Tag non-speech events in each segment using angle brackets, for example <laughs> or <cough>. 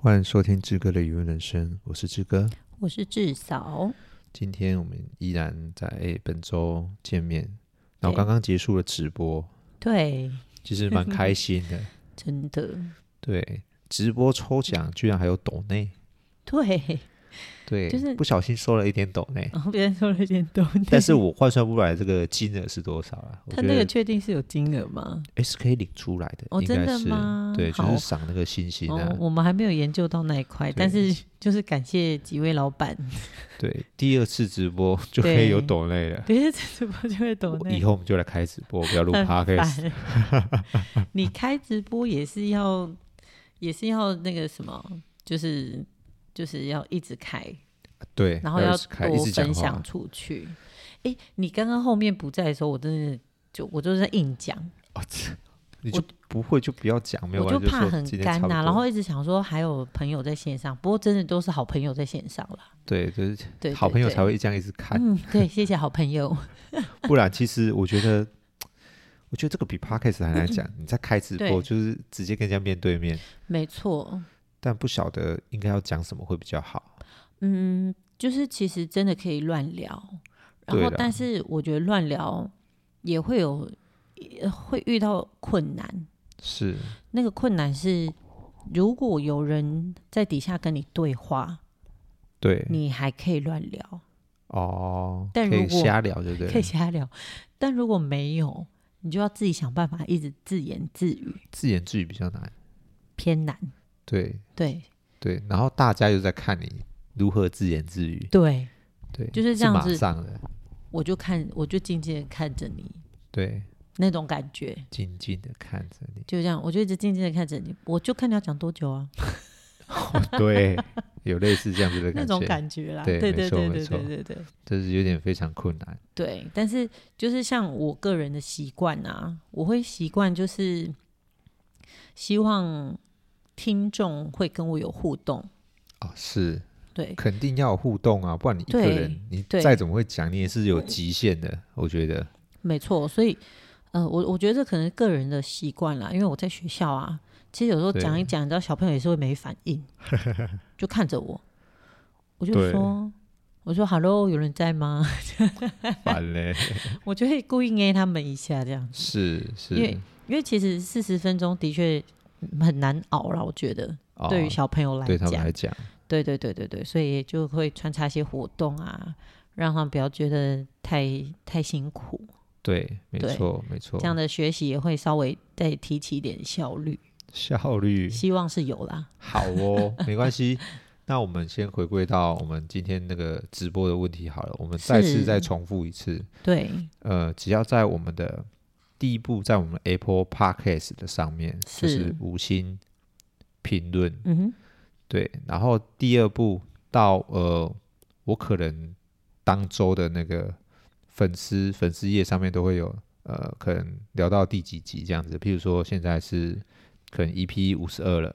欢迎收听志哥的语文人生，我是志哥，我是志嫂。今天我们依然在本周见面，然后刚刚结束了直播，对，其实蛮开心的，<laughs> 真的。对，直播抽奖居然还有抖内，对。对，<laughs> 就是不小心收了一点抖内，然后别人收了一点抖内，但是我换算不来这个金额是多少啊？他那个确定是有金额吗？是可以领出来的，哦，真的吗？对，就是赏那个星星啊。哦，我们还没有研究到那一块，但是就是感谢几位老板。<laughs> 对，第二次直播就可以有抖内了。<laughs> 第二次直播就会抖内，以后我们就来开直播，不要录 podcast。你开直播也是要，也是要那个什么，就是。就是要一直开，对，然后要多分享出去。哎，你刚刚后面不在的时候，我真的就我就是在硬讲。哦，你就不会就不要讲，没有我就怕很干呐、啊，然后一直想说还有朋友在线上，不过真的都是好朋友在线上了。对，就是对好朋友才会这样一直看。嗯，对，谢谢好朋友。<laughs> 不然，其实我觉得，我觉得这个比 Podcast 还难讲。你在开直播，就是直接跟人家面对面。没错。但不晓得应该要讲什么会比较好。嗯，就是其实真的可以乱聊，然后但是我觉得乱聊也会有会遇到困难。是那个困难是，如果有人在底下跟你对话，对，你还可以乱聊哦。但如果瞎聊，对不对？可以瞎聊，但如果没有，你就要自己想办法一直自言自语。自言自语比较难，偏难。对对对，然后大家又在看你如何自言自语。对对，就是这样子。马上的，我就看，我就静静的看着你。对，那种感觉。静静的看着你，就这样，我就一直静静的看着你，我就看你要讲多久啊。<laughs> 对，有类似这样子的感觉，那种感觉啦。对对对对对对对，就是有点非常困难。对，但是就是像我个人的习惯啊，我会习惯就是希望。听众会跟我有互动。哦，是。对，肯定要有互动啊，不然你一个人，你再怎么会讲，你也是有极限的。我觉得。没错，所以呃，我我觉得这可能个人的习惯啦，因为我在学校啊，其实有时候讲一讲，你知道小朋友也是会没反应，<laughs> 就看着我，我就说，我说 “hello”，有人在吗？<laughs> 烦嘞，<laughs> 我就会故意捏他们一下，这样是是，因为因为其实四十分钟的确。很难熬了，我觉得，哦、对于小朋友来讲，对他们来讲，对对对对对，所以就会穿插一些活动啊，让他们不要觉得太太辛苦。对，没错没错，这样的学习也会稍微再提起一点效率。效率，希望是有啦。好哦，<laughs> 没关系。那我们先回归到我们今天那个直播的问题好了，我们再次再重复一次。对，呃，只要在我们的。第一步在我们 Apple Podcast 的上面，是就是五星评论，嗯哼，对。然后第二步到呃，我可能当周的那个粉丝粉丝页上面都会有呃，可能聊到第几集这样子。譬如说现在是可能 EP 五十二了，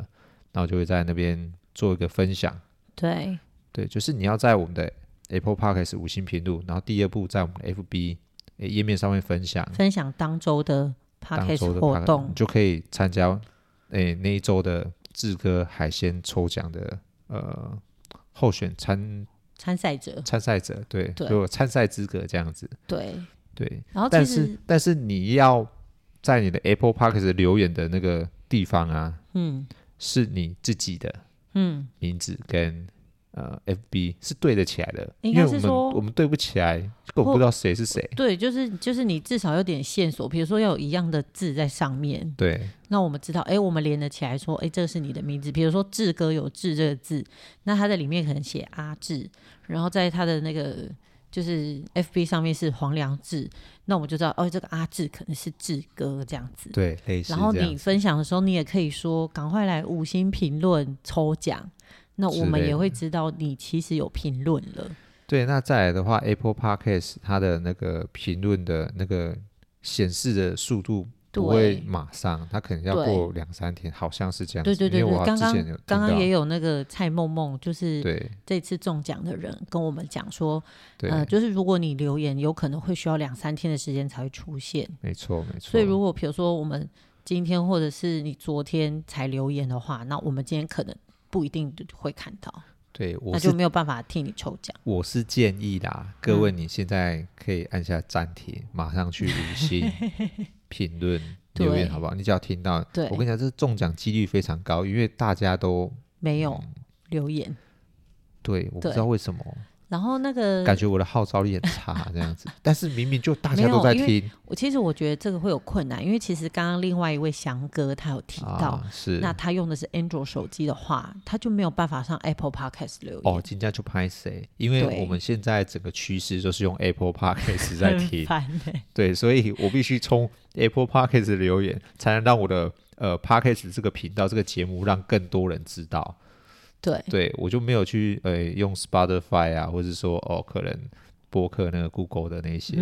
然后就会在那边做一个分享。对对，就是你要在我们的 Apple Podcast 五星评论，然后第二步在我们的 FB。页面上面分享分享当周的 podcast 活动，你就可以参加诶、欸、那一周的志哥海鲜抽奖的呃候选参参赛者参赛者对，对就有参赛资格这样子对对，然后但是但是你要在你的 Apple Podcast 留言的那个地方啊，嗯，是你自己的嗯名字跟。呃，FB 是对得起来的，应该是说我们，我们对不起来，我不知道谁是谁。对，就是就是你至少有点线索，比如说要有一样的字在上面。对，那我们知道，哎，我们连得起来，说，哎，这是你的名字。比如说志哥有志这个字，那他在里面可能写阿志，然后在他的那个就是 FB 上面是黄良志，那我们就知道，哦，这个阿志可能是志哥这样子。对，类似。然后你分享的时候，你也可以说，赶快来五星评论抽奖。那我们也会知道你其实有评论了。对，那再来的话，Apple Podcast 它的那个评论的那个显示的速度不会马上，它可能要过两三天，好像是这样子。对对对对，刚刚刚刚也有那个蔡梦梦，就是对这次中奖的人跟我们讲说，呃，就是如果你留言，有可能会需要两三天的时间才会出现。没错没错。所以如果比如说我们今天或者是你昨天才留言的话，那我们今天可能。不一定会看到。对，我那就没有办法替你抽奖。我是建议啦，各位你现在可以按下暂停，嗯、马上去五星 <laughs> 评论留言，好不好？你只要听到，对我跟你讲，这中奖几率非常高，因为大家都没有留言。对，我不知道为什么。然后那个感觉我的号召力很差这样子，<laughs> 但是明明就大家都在听。我其实我觉得这个会有困难，因为其实刚刚另外一位翔哥他有提到，啊、是那他用的是 Android 手机的话，他就没有办法上 Apple Podcast 留言。哦，今天就拍谁？因为我们现在整个趋势就是用 Apple Podcast <laughs> 在听，欸、对，所以我必须冲 Apple Podcast 留言，才能让我的呃 Podcast 这个频道这个节目让更多人知道。对，对我就没有去呃用 Spotify 啊，或者说哦可能播客那个 Google 的那些，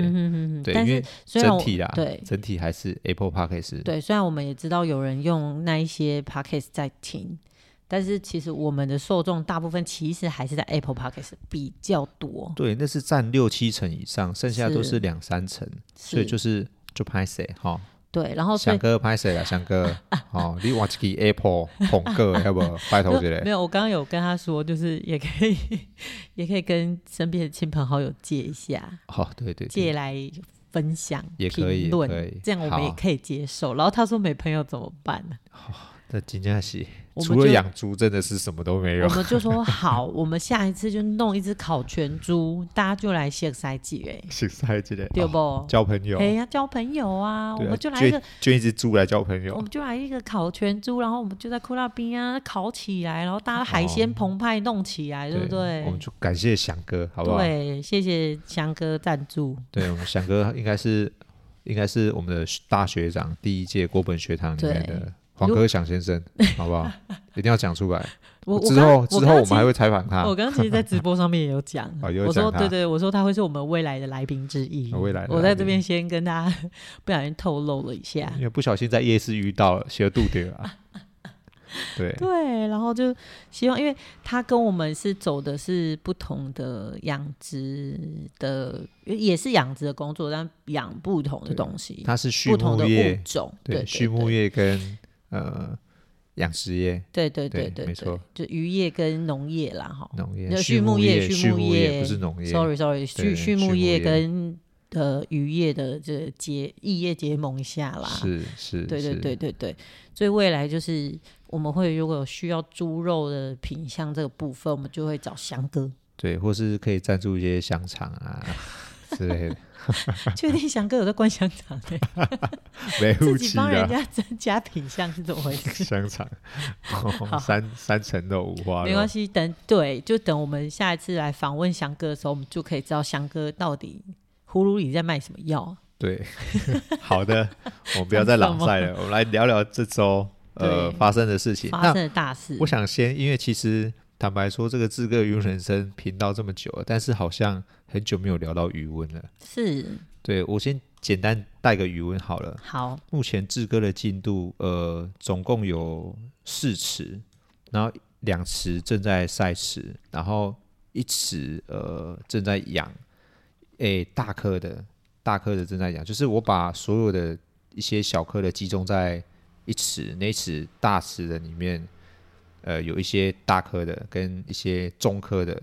对，因为整体啊，对，整体还是 Apple Podcast。对，虽然我们也知道有人用那一些 Podcast 在听，但是其实我们的受众大部分其实还是在 Apple Podcast 比较多。对，那是占六七成以上，剩下都是两三成，所以就是就拍谁哈。对，然后翔哥拍谁了？翔哥，<laughs> 哦，你玩这个 Apple 捧个，<laughs> 要不拜托之类。没有，我刚刚有跟他说，就是也可以，也可以跟身边的亲朋好友借一下。哦，对对，借来分享也可以，评论，这样我们也可以接受。然后他说没朋友怎么办呢？这真的是。除了养猪，真的是什么都没有。我们就说好，<laughs> 我们下一次就弄一只烤全猪，大家就来写赛季哎，写赛季的对不？交朋友，哎呀，交朋友啊！我们就来一个捐一只猪来交朋友，我们就来一个烤全猪，然后我们就在库拉冰啊烤起来，然后大家海鲜澎湃弄起来，对不对？我们就感谢翔哥，好不好？对，谢谢翔哥赞助。对，我们翔哥应该是应该是我们的大学长，第一届国本学堂里面的。黄科祥先生，好不好？<laughs> 一定要讲出来。我之后之后我们还会采访他。我刚刚其实，在直播上面也有讲。<laughs> 我说对对，我说他会是我们未来的来宾之一。未来，我在这边先跟大家 <laughs> 不小心透露了一下，因为不小心在夜市遇到了，写了肚底了。对对，然后就希望，因为他跟我们是走的是不同的养殖的，也是养殖的工作，但养不同的东西。他是畜牧业物种，对畜牧业跟。呃，养殖业，对对对对，没错，就渔业跟农业啦，哈，农业、畜牧业、畜牧业不是农业，sorry sorry，畜畜牧业跟呃渔业的这结异业结盟一下啦，是是，对对对对对，所以未来就是我们会如果有需要猪肉的品相这个部分，我们就会找翔哥，对，或是可以赞助一些香肠啊 <laughs> 之类的。<laughs> 确定翔哥有在灌香肠的，<laughs> 没自己帮人家增加品相是怎么回事？香肠，<laughs> 三三层肉五花肉，没关系。等对，就等我们下一次来访问翔哥的时候，我们就可以知道翔哥到底葫芦里在卖什么药。对，好的，我们不要再朗赛了，我们来聊聊这周呃发生的事情，发生的大事。我想先，因为其实。坦白说，这个志哥渔塭人生频道这么久了，但是好像很久没有聊到鱼温了。是，对，我先简单带个鱼温好了。好，目前志哥的进度，呃，总共有四池，然后两池正在晒池，然后一池呃正在养，诶，大颗的，大颗的正在养，就是我把所有的一些小颗的集中在一池，那一池大池的里面。呃，有一些大颗的跟一些中颗的，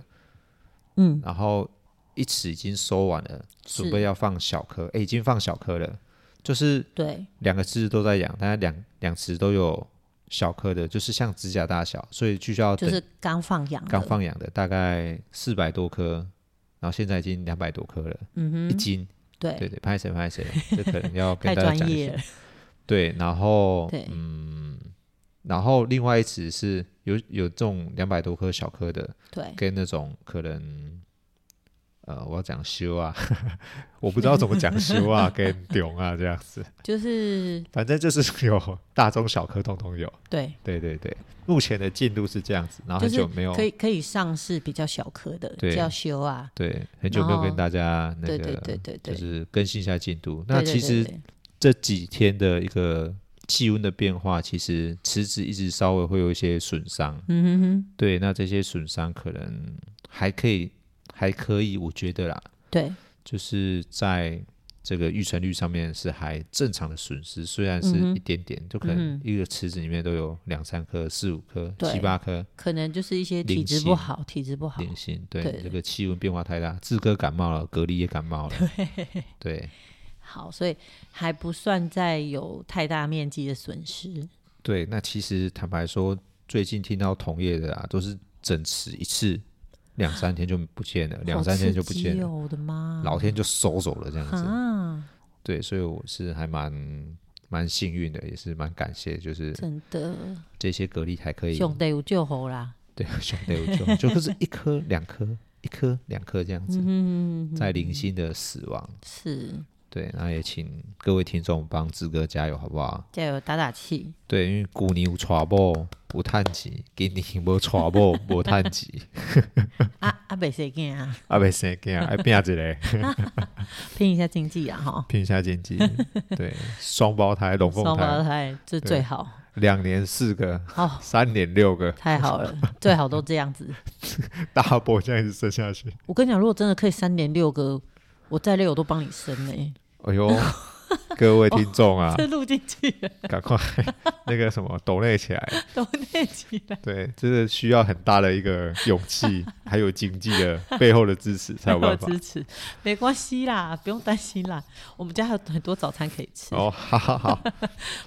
嗯，然后一尺已经收完了，准备要放小颗，哎，已经放小颗了，就是对，两个池子都在养，大概两两池都有小颗的，就是像指甲大小，所以就需要就是刚放养，刚放养的大概四百多颗，然后现在已经两百多颗了，嗯哼，一斤，对。对对，拍谁拍谁，这可能要跟 <laughs> 大家讲一下，对，然后嗯。然后另外一池是有有这种两百多颗小颗的，对，跟那种可能，呃，我要讲修啊，<laughs> 我不知道怎么讲修啊，<laughs> 跟丢啊这样子，就是反正就是有大中小颗通通有，对。对对对，目前的进度是这样子，然后很久没有可以可以上市比较小颗的，叫修啊，对，很久没有跟大家那个，对对对对，就是更新一下进度。那其实这几天的一个。气温的变化，其实池子一直稍微会有一些损伤。嗯哼哼，对，那这些损伤可能还可以，还可以，我觉得啦。对，就是在这个育成率上面是还正常的损失，虽然是一点点，嗯、就可能一个池子里面都有两三颗、四五颗、七八颗，可能就是一些体质不好，体质不好，零星对，对。这个气温变化太大，志哥感冒了，格力也感冒了，对。对，好，所以还不算在有太大面积的损失。对，那其实坦白说，最近听到同业的啊，都是整池一次。两三天就不见了，两三天就不见了，我的妈！老天就收走了这样子。啊、对，所以我是还蛮蛮幸运的，也是蛮感谢，就是真的这些蛤蜊还可以。兄弟有救活啦！对，兄弟有救，就是一颗两颗，一颗两颗这样子，嗯、在零星的死亡是。对，那也请各位听众帮志哥加油，好不好？加油，打打气。对，因为旧年有娶某无趁钱，今年无娶某无叹气。<laughs> 啊啊，未生囝啊！啊，未生囝，还拼一个，<laughs> 拼一下经济啊！哈，拼一下经济。对，双胞胎、龙凤胎，双胞胎这最好。两年四个，哦，三年六个，太好了，最好都这样子。<laughs> 大波这样子生下去。我跟你讲，如果真的可以三年六个。我再累我都帮你生呢、欸。哎呦，各位听众啊，<laughs> 这录进去，赶快 <laughs> 那个什么抖累起来，抖累起来。对，这个需要很大的一个勇气，<laughs> 还有经济的背后的支持才有办法。支持没关系啦，不用担心啦，我们家还有很多早餐可以吃。哦，好好好，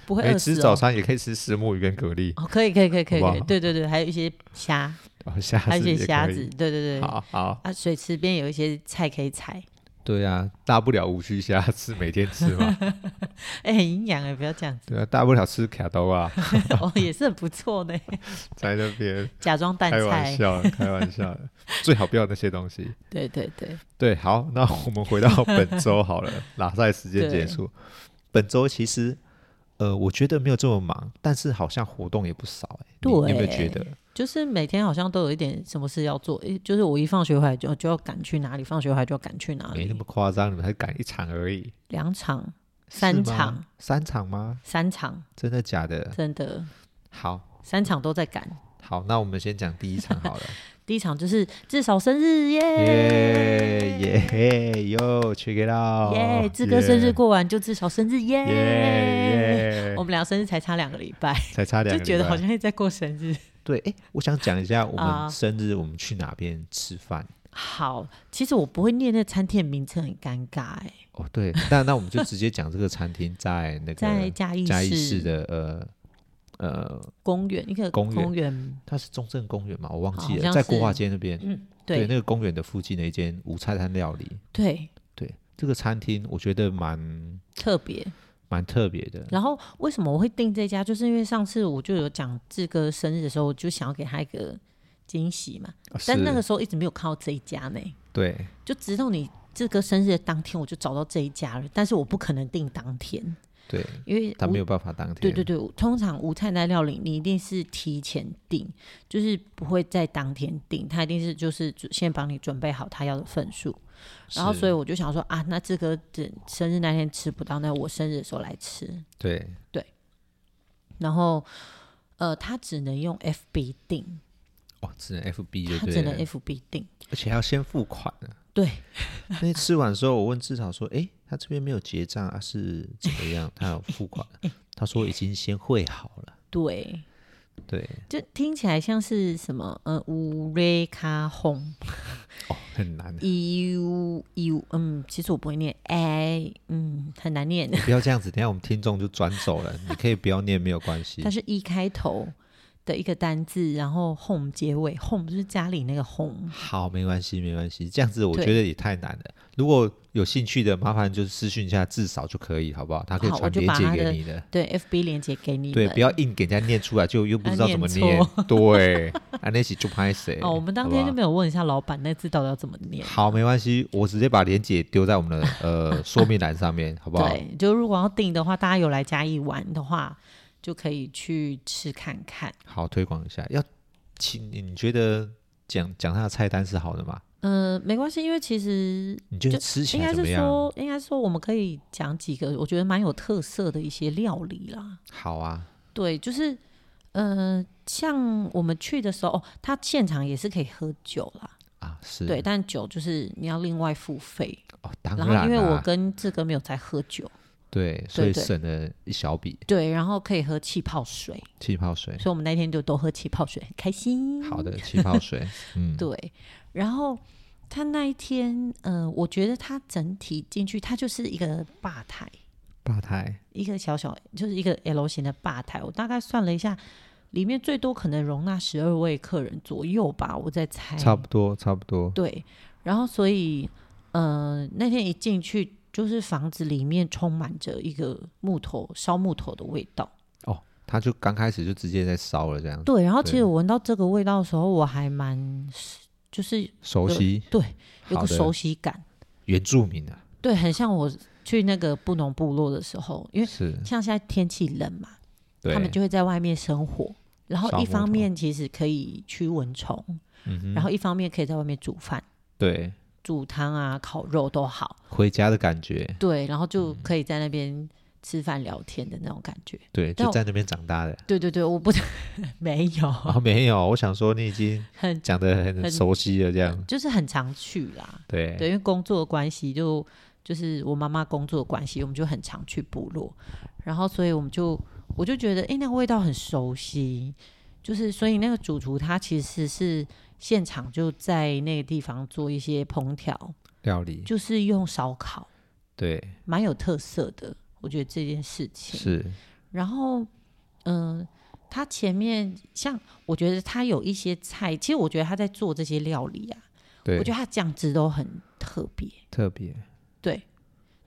不会饿死、哦。吃早餐也可以吃石墨鱼跟蛤蜊。哦，可以可以可以可以，可以，对对对，还有一些虾，哦，虾，还有一些虾子，对对对，好好啊，水池边有一些菜可以采。对啊，大不了无须虾吃，每天吃嘛。<laughs> 哎、欸，很营养哎，不要这样子。对啊，大不了吃卡兜啊。<laughs> 哦，也是很不错的。<laughs> 在那边假装淡菜，开玩笑，开玩笑，最好不要那些东西。对对对对，好，那我们回到本周好了，拉赛时间结束。本周其实，呃，我觉得没有这么忙，但是好像活动也不少哎。对，你有没有觉得？就是每天好像都有一点什么事要做，诶，就是我一放学回来就就要赶去哪里，放学回来就要赶去哪里。没那么夸张，你们才赶一场而已。两场，三场，三场吗？三场，真的假的？真的。好，三场都在赶。好，那我们先讲第一场好了。<laughs> 第一场就是至少生日耶耶耶哟，check it out 耶！志哥生日过完就至少生日耶耶！我们俩生日才差两个礼拜，才差两个礼拜，就觉得好像是在过生日。对，哎，我想讲一下我们生日，我们去哪边吃饭？呃、好，其实我不会念那餐厅的名称，很尴尬哎。哦，对，那那我们就直接讲这个餐厅在那个在嘉义嘉义市的呃呃公园一个公园，它是中正公园嘛？我忘记了，在国华街那边。嗯，对，对，那个公园的附近的一间无菜单料理。对对，这个餐厅我觉得蛮特别。蛮特别的。然后为什么我会订这家？就是因为上次我就有讲志哥生日的时候，我就想要给他一个惊喜嘛。哦、但那个时候一直没有看到这一家呢。对。就直到你志哥生日的当天，我就找到这一家了。但是我不可能订当天。对。因为他没有办法当天。对对对，通常无菜单料理你一定是提前订，就是不会在当天订，他一定是就是先帮你准备好他要的份数。然后，所以我就想说啊，那志哥等生日那天吃不到，那我生日的时候来吃。对对。然后，呃，他只能用 FB 订。哦，只能 FB 对，他只能 FB 订，而且还要先付款呢。对。<laughs> 那吃完的时候，我问志豪说：“哎，他这边没有结账啊，是怎么样？他有付款？” <laughs> 他说已经先汇好了。对。对，就听起来像是什么呃，乌瑞卡红哦，很难。<laughs> u u 嗯，其实我不会念，，a，嗯，很难念。不要这样子，等下我们听众就转走了。你可以不要念，没有关系。<laughs> 它是一开头的一个单字，然后 home 结尾，home 就是家里那个 home。好，没关系，没关系。这样子我觉得也太难了。如果有兴趣的，麻烦就是私讯一下，至少就可以，好不好？他可以传链接给你的，对，FB 链接给你。对，不要硬给人家念出来，就又不知道怎么念。<laughs> 对，啊，那是就拍谁？<laughs> 哦，我们当天就没有问一下老板那字到底要怎么念。好，没关系，我直接把链接丢在我们的呃 <laughs> 说明栏上面，好不好？对，就如果要订的话，大家有来嘉义玩的话。就可以去吃看看，好推广一下。要请你觉得讲讲他的菜单是好的吗？嗯、呃，没关系，因为其实你觉得吃起来应该是说，应该是说我们可以讲几个我觉得蛮有特色的一些料理啦。好啊，对，就是呃，像我们去的时候，哦，他现场也是可以喝酒啦。啊，是对，但酒就是你要另外付费哦，当然。后因为我跟志哥没有在喝酒，对，所以省了一小笔。对，然后可以喝气泡水，气泡水，所以我们那天就都喝气泡水，很开心。好的，<laughs> 气泡水，嗯，对。然后他那一天，呃，我觉得他整体进去，他就是一个吧台，吧台，一个小小就是一个 L 型的吧台。我大概算了一下。里面最多可能容纳十二位客人左右吧，我在猜。差不多，差不多。对，然后所以，呃，那天一进去，就是房子里面充满着一个木头烧木头的味道。哦，他就刚开始就直接在烧了这样子。对，然后其实我闻到这个味道的时候，我还蛮就是熟悉，对，有个熟悉感。原住民啊，对，很像我去那个布农部落的时候，因为是像现在天气冷嘛，他们就会在外面生火。然后一方面其实可以驱蚊虫，嗯，然后一方面可以在外面煮饭，对，煮汤啊、烤肉都好，回家的感觉。对，然后就可以在那边吃饭聊天的那种感觉。对，就在那边长大的。对对对，我不 <laughs> 没有哦，没有。我想说你已经 <laughs> 很讲的很熟悉了，这样就是很常去啦。对对，因为工作的关系，就就是我妈妈工作的关系，我们就很常去部落，然后所以我们就。我就觉得，哎，那个味道很熟悉，就是所以那个主厨他其实是现场就在那个地方做一些烹调料理，就是用烧烤，对，蛮有特色的。我觉得这件事情是。然后，嗯、呃，他前面像我觉得他有一些菜，其实我觉得他在做这些料理啊，对，我觉得他酱汁都很特别，特别，对。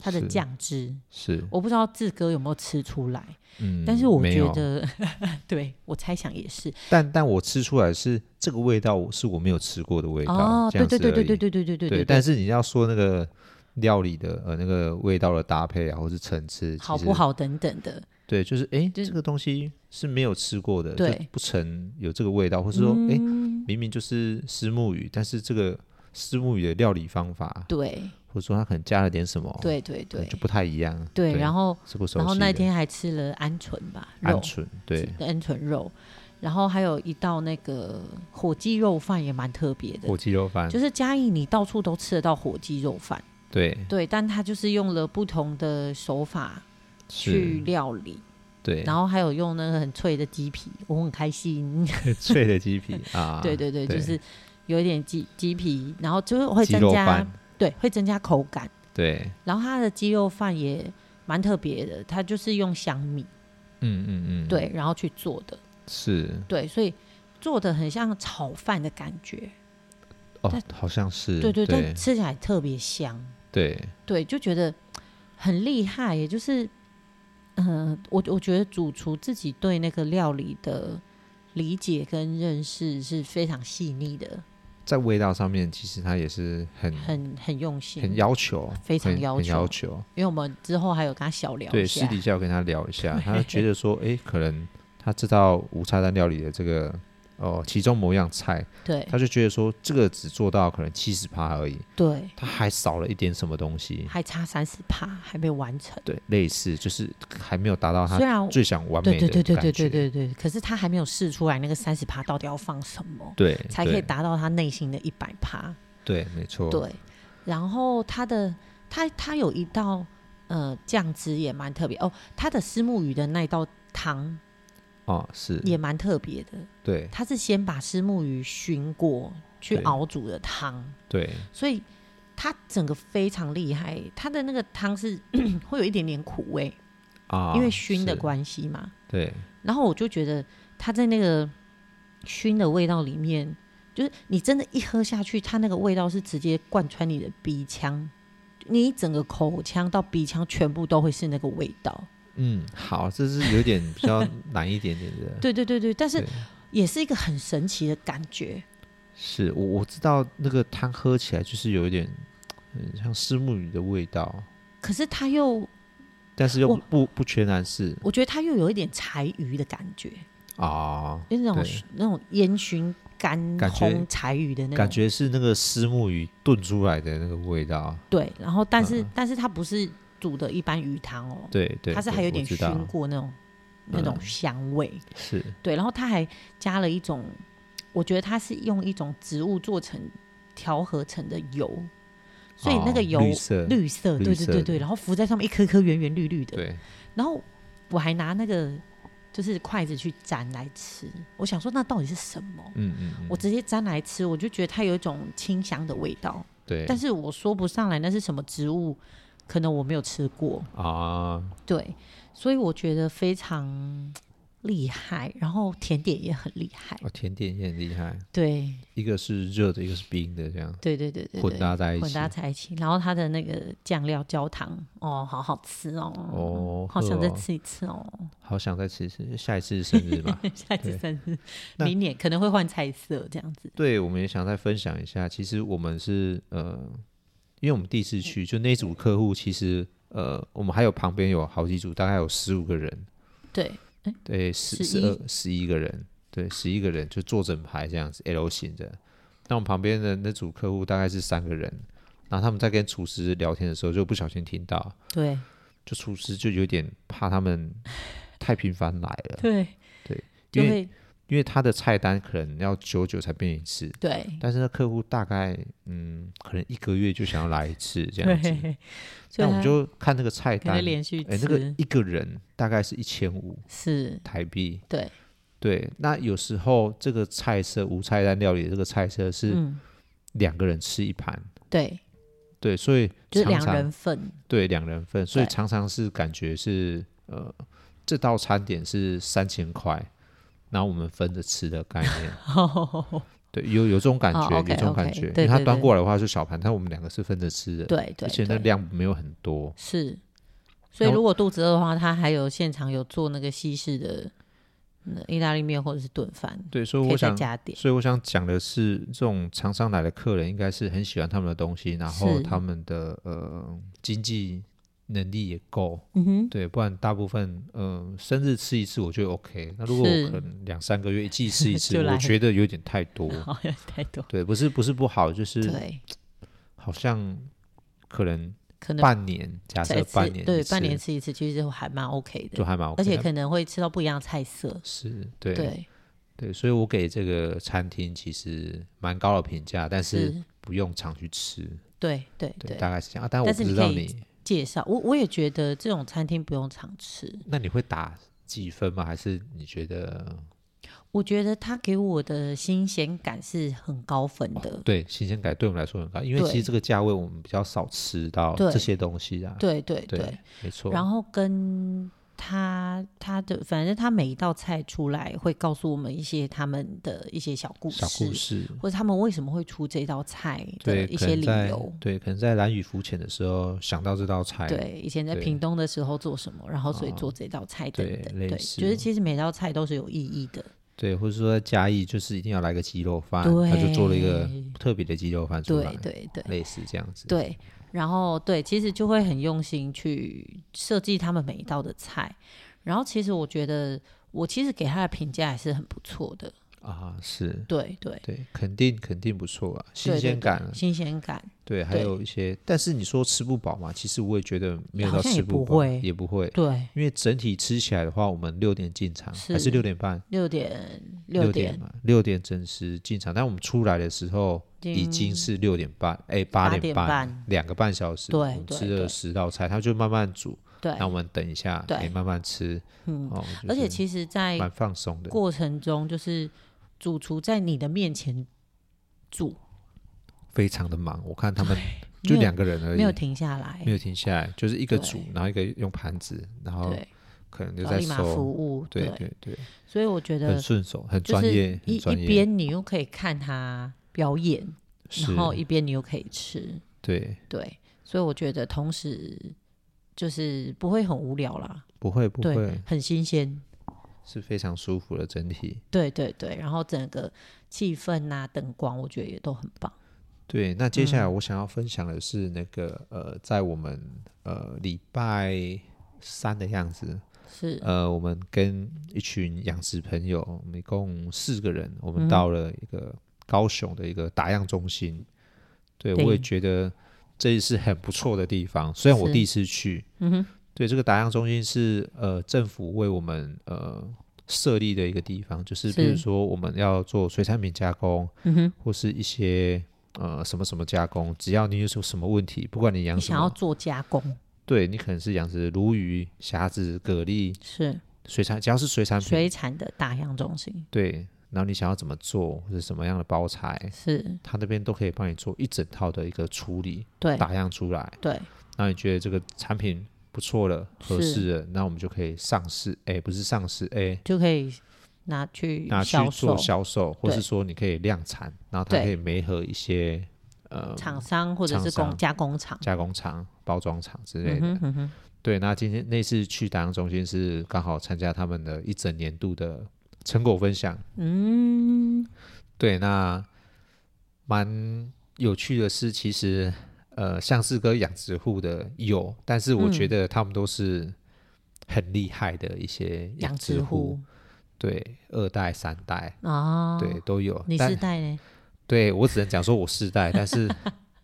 它的酱汁是，我不知道志哥有没有吃出来，嗯，但是我觉得，<laughs> 对我猜想也是，但但我吃出来是这个味道，是我没有吃过的味道，哦，对对对对对对对对对对。但是你要说那个料理的呃那个味道的搭配啊，或是层次好不好等等的，对，就是哎，这个东西是没有吃过的，对，不曾有这个味道，或是说哎，明明就是石木鱼，但是这个石木鱼的料理方法，对。或者说他可能加了点什么，对对对，就不太一样。对，对然后然后那天还吃了鹌鹑吧，鹌鹑对，鹌鹑肉，然后还有一道那个火鸡肉饭也蛮特别的。火鸡肉饭。就是嘉义，你到处都吃得到火鸡肉饭，对。对，但他就是用了不同的手法去料理，对，然后还有用那个很脆的鸡皮，我很开心，<laughs> 脆的鸡皮啊，<laughs> 对对对，对。就是有一点鸡鸡皮，然后就会增加。对，会增加口感。对，然后它的鸡肉饭也蛮特别的，它就是用香米，嗯嗯嗯，对，然后去做的，是，对，所以做的很像炒饭的感觉。哦，好像是，对对对，但吃起来特别香。对对，就觉得很厉害，也就是，嗯、呃，我我觉得主厨自己对那个料理的理解跟认识是非常细腻的。在味道上面，其实他也是很很很用心，很要求，非常要求，要求。因为我们之后还有跟他小聊，对，私底下有跟他聊一下，他觉得说，哎，可能他知道无菜单料理的这个。哦，其中某样菜，对，他就觉得说这个只做到可能七十趴而已，对，他还少了一点什么东西，还差三十趴还没完成，对，类似就是还没有达到他最想完美的感觉，对对对对对对对对，可是他还没有试出来那个三十趴到底要放什么，对，才可以达到他内心的一百趴，对，没错，对，然后他的他他有一道呃酱汁也蛮特别。哦，他的虱目鱼的那道汤。哦，是也蛮特别的。对，他是先把虱目鱼熏过去熬煮的汤。对，所以他整个非常厉害。他的那个汤是 <clears throat> 会有一点点苦味啊，因为熏的关系嘛。对。然后我就觉得他在那个熏的味道里面，就是你真的，一喝下去，它那个味道是直接贯穿你的鼻腔，你整个口腔到鼻腔全部都会是那个味道。嗯，好，这是有点比较难一点点的。<laughs> 对对对对，但是也是一个很神奇的感觉。是我我知道那个汤喝起来就是有一点，嗯，像石木鱼的味道。可是它又，但是又不不，不全然是。我觉得它又有一点柴鱼的感觉啊，就是那种那种烟熏干烘柴鱼的那种感觉，是那个石木鱼炖出来的那个味道。对，然后但是、嗯、但是它不是。煮的一般鱼汤哦，对对，它是还有点熏过那种那种香味，嗯、是对，然后它还加了一种，我觉得它是用一种植物做成调和成的油，所以那个油绿色绿色，对对对对，然后浮在上面一颗颗圆圆绿绿的。对，然后我还拿那个就是筷子去沾来吃，我想说那到底是什么？嗯嗯，我直接沾来吃，我就觉得它有一种清香的味道。对，但是我说不上来那是什么植物，可能我没有吃过啊。对，所以我觉得非常。厉害，然后甜点也很厉害。哦，甜点也很厉害。对，一个是热的，一个是冰的，这样。对对对对，混搭在一起。混搭在一起，然后它的那个酱料焦糖，哦，好好吃哦。哦，好想再吃一次哦。好想再吃一次，下一次生日吧。<laughs> 下一次生日，明年可能会换菜色这样子。对，我们也想再分享一下。其实我们是呃，因为我们第一次去，就那组客户，其实呃，我们还有旁边有好几组，大概有十五个人。对。对，十十二十一个人，对，十一个人就坐整排这样子，L 型的。那我们旁边的那组客户大概是三个人，然后他们在跟厨师聊天的时候，就不小心听到，对，就厨师就有点怕他们太频繁来了，<laughs> 对对，因为因为他的菜单可能要久久才变一次，对，但是那客户大概嗯，可能一个月就想要来一次这样子。<laughs> 那我们就看那个菜单，连续哎，那个一个人大概是一千五，是。台币。对。对，那有时候这个菜色无菜单料理的这个菜色是两个人吃一盘，对。对，所以就是两人份，对两人份，所以常常是感觉是呃，这道餐点是三千块，然后我们分着吃的概念。<laughs> 对，有有这种感觉，有这种感觉。因为他端过来的话是小盘，但我们两个是分着吃的。对对，而且那量没有很多。是，所以如果肚子饿的话，他还有现场有做那个西式的意大利面或者是炖饭。对，所以我想。所以我想讲的是，这种常商来的客人应该是很喜欢他们的东西，然后他们的呃经济。能力也够，嗯哼，对，不然大部分，嗯、呃，生日吃一次我觉得 OK。那如果我可能两三个月一季吃一次，<laughs> 我觉得有点太多，<laughs> 好像太多。对，不是不是不好，就是对，好像可能可能半年，假设半年对半年吃一次，其实还蛮 OK 的，就还蛮 OK，而且可能会吃到不一样的菜色。是，对对对，所以我给这个餐厅其实蛮高的评价，但是不用常去吃。对对对，大概是这样啊。但我不知道你。介绍我我也觉得这种餐厅不用常吃。那你会打几分吗？还是你觉得？我觉得他给我的新鲜感是很高分的。哦、对，新鲜感对我们来说很高，因为其实这个价位我们比较少吃到这些东西啊。对对对，对，没错。然后跟。他他的反正他每一道菜出来会告诉我们一些他们的一些小故事，小故事，或者他们为什么会出这道菜的一些理由。对，可能在蓝雨浮潜的时候想到这道菜。对，以前在屏东的时候做什么，然后所以做这道菜等等。对，就是其实每道菜都是有意义的。对，或者说在嘉义就是一定要来个鸡肉饭，他就做了一个特别的鸡肉饭出来。对对对，类似这样子。对。然后对，其实就会很用心去设计他们每一道的菜。然后其实我觉得，我其实给他的评价还是很不错的啊。是，对对对，肯定肯定不错啊，新鲜感，对对对，新鲜感。对，还有一些，但是你说吃不饱嘛？其实我也觉得没有到吃不饱，也不会。对，因为整体吃起来的话，我们六点进场，还是六点半？六点六点嘛，六点准时进场。但我们出来的时候。已经是六点半，哎，八点半，两个半小时，对，吃了十道菜，他就慢慢煮，对，那我们等一下，对，慢慢吃，嗯，而且其实，在蛮放松的过程中，就是主厨在你的面前煮，非常的忙，我看他们就两个人而已，没有停下来，没有停下来，就是一个煮，然后一个用盘子，然后可能就在收。服务，对对。对，所以我觉得很顺手，很专业，一一边你又可以看他。表演，然后一边你又可以吃，对。对，所以我觉得同时就是不会很无聊啦，不会不会，很新鲜，是非常舒服的整体，对对对，然后整个气氛啊、灯光，我觉得也都很棒。对，那接下来我想要分享的是那个、嗯、呃，在我们呃礼拜三的样子，是呃，我们跟一群养殖朋友，我们一共四个人，我们到了一个。嗯高雄的一个打样中心，对，对我也觉得这是很不错的地方。虽然我第一次去，嗯哼，对，这个打样中心是呃政府为我们呃设立的一个地方，就是比如说我们要做水产品加工，嗯哼，或是一些呃什么什么加工，只要你有什么什么问题，不管你养什么，想要做加工，对你可能是养殖鲈鱼、虾子、蛤蜊，是。水产，只要是水产品，水产的打样中心，对。然后你想要怎么做，或者什么样的包材，是。他那边都可以帮你做一整套的一个处理，对，打样出来，对。那你觉得这个产品不错了，合适了，那我们就可以上市，哎，不是上市，哎，就可以拿去拿去做销售，或是说你可以量产，然后它可以媒合一些呃厂商或者是工加工厂、加工厂、包装厂之类的。对，那今天那次去打样中心是刚好参加他们的一整年度的。成果分享，嗯，对，那蛮有趣的是，其实呃，像是个养殖户的有，但是我觉得他们都是很厉害的一些养殖户，对，二代、三代哦，对，都有。你四代呢？对，我只能讲说我四代，但是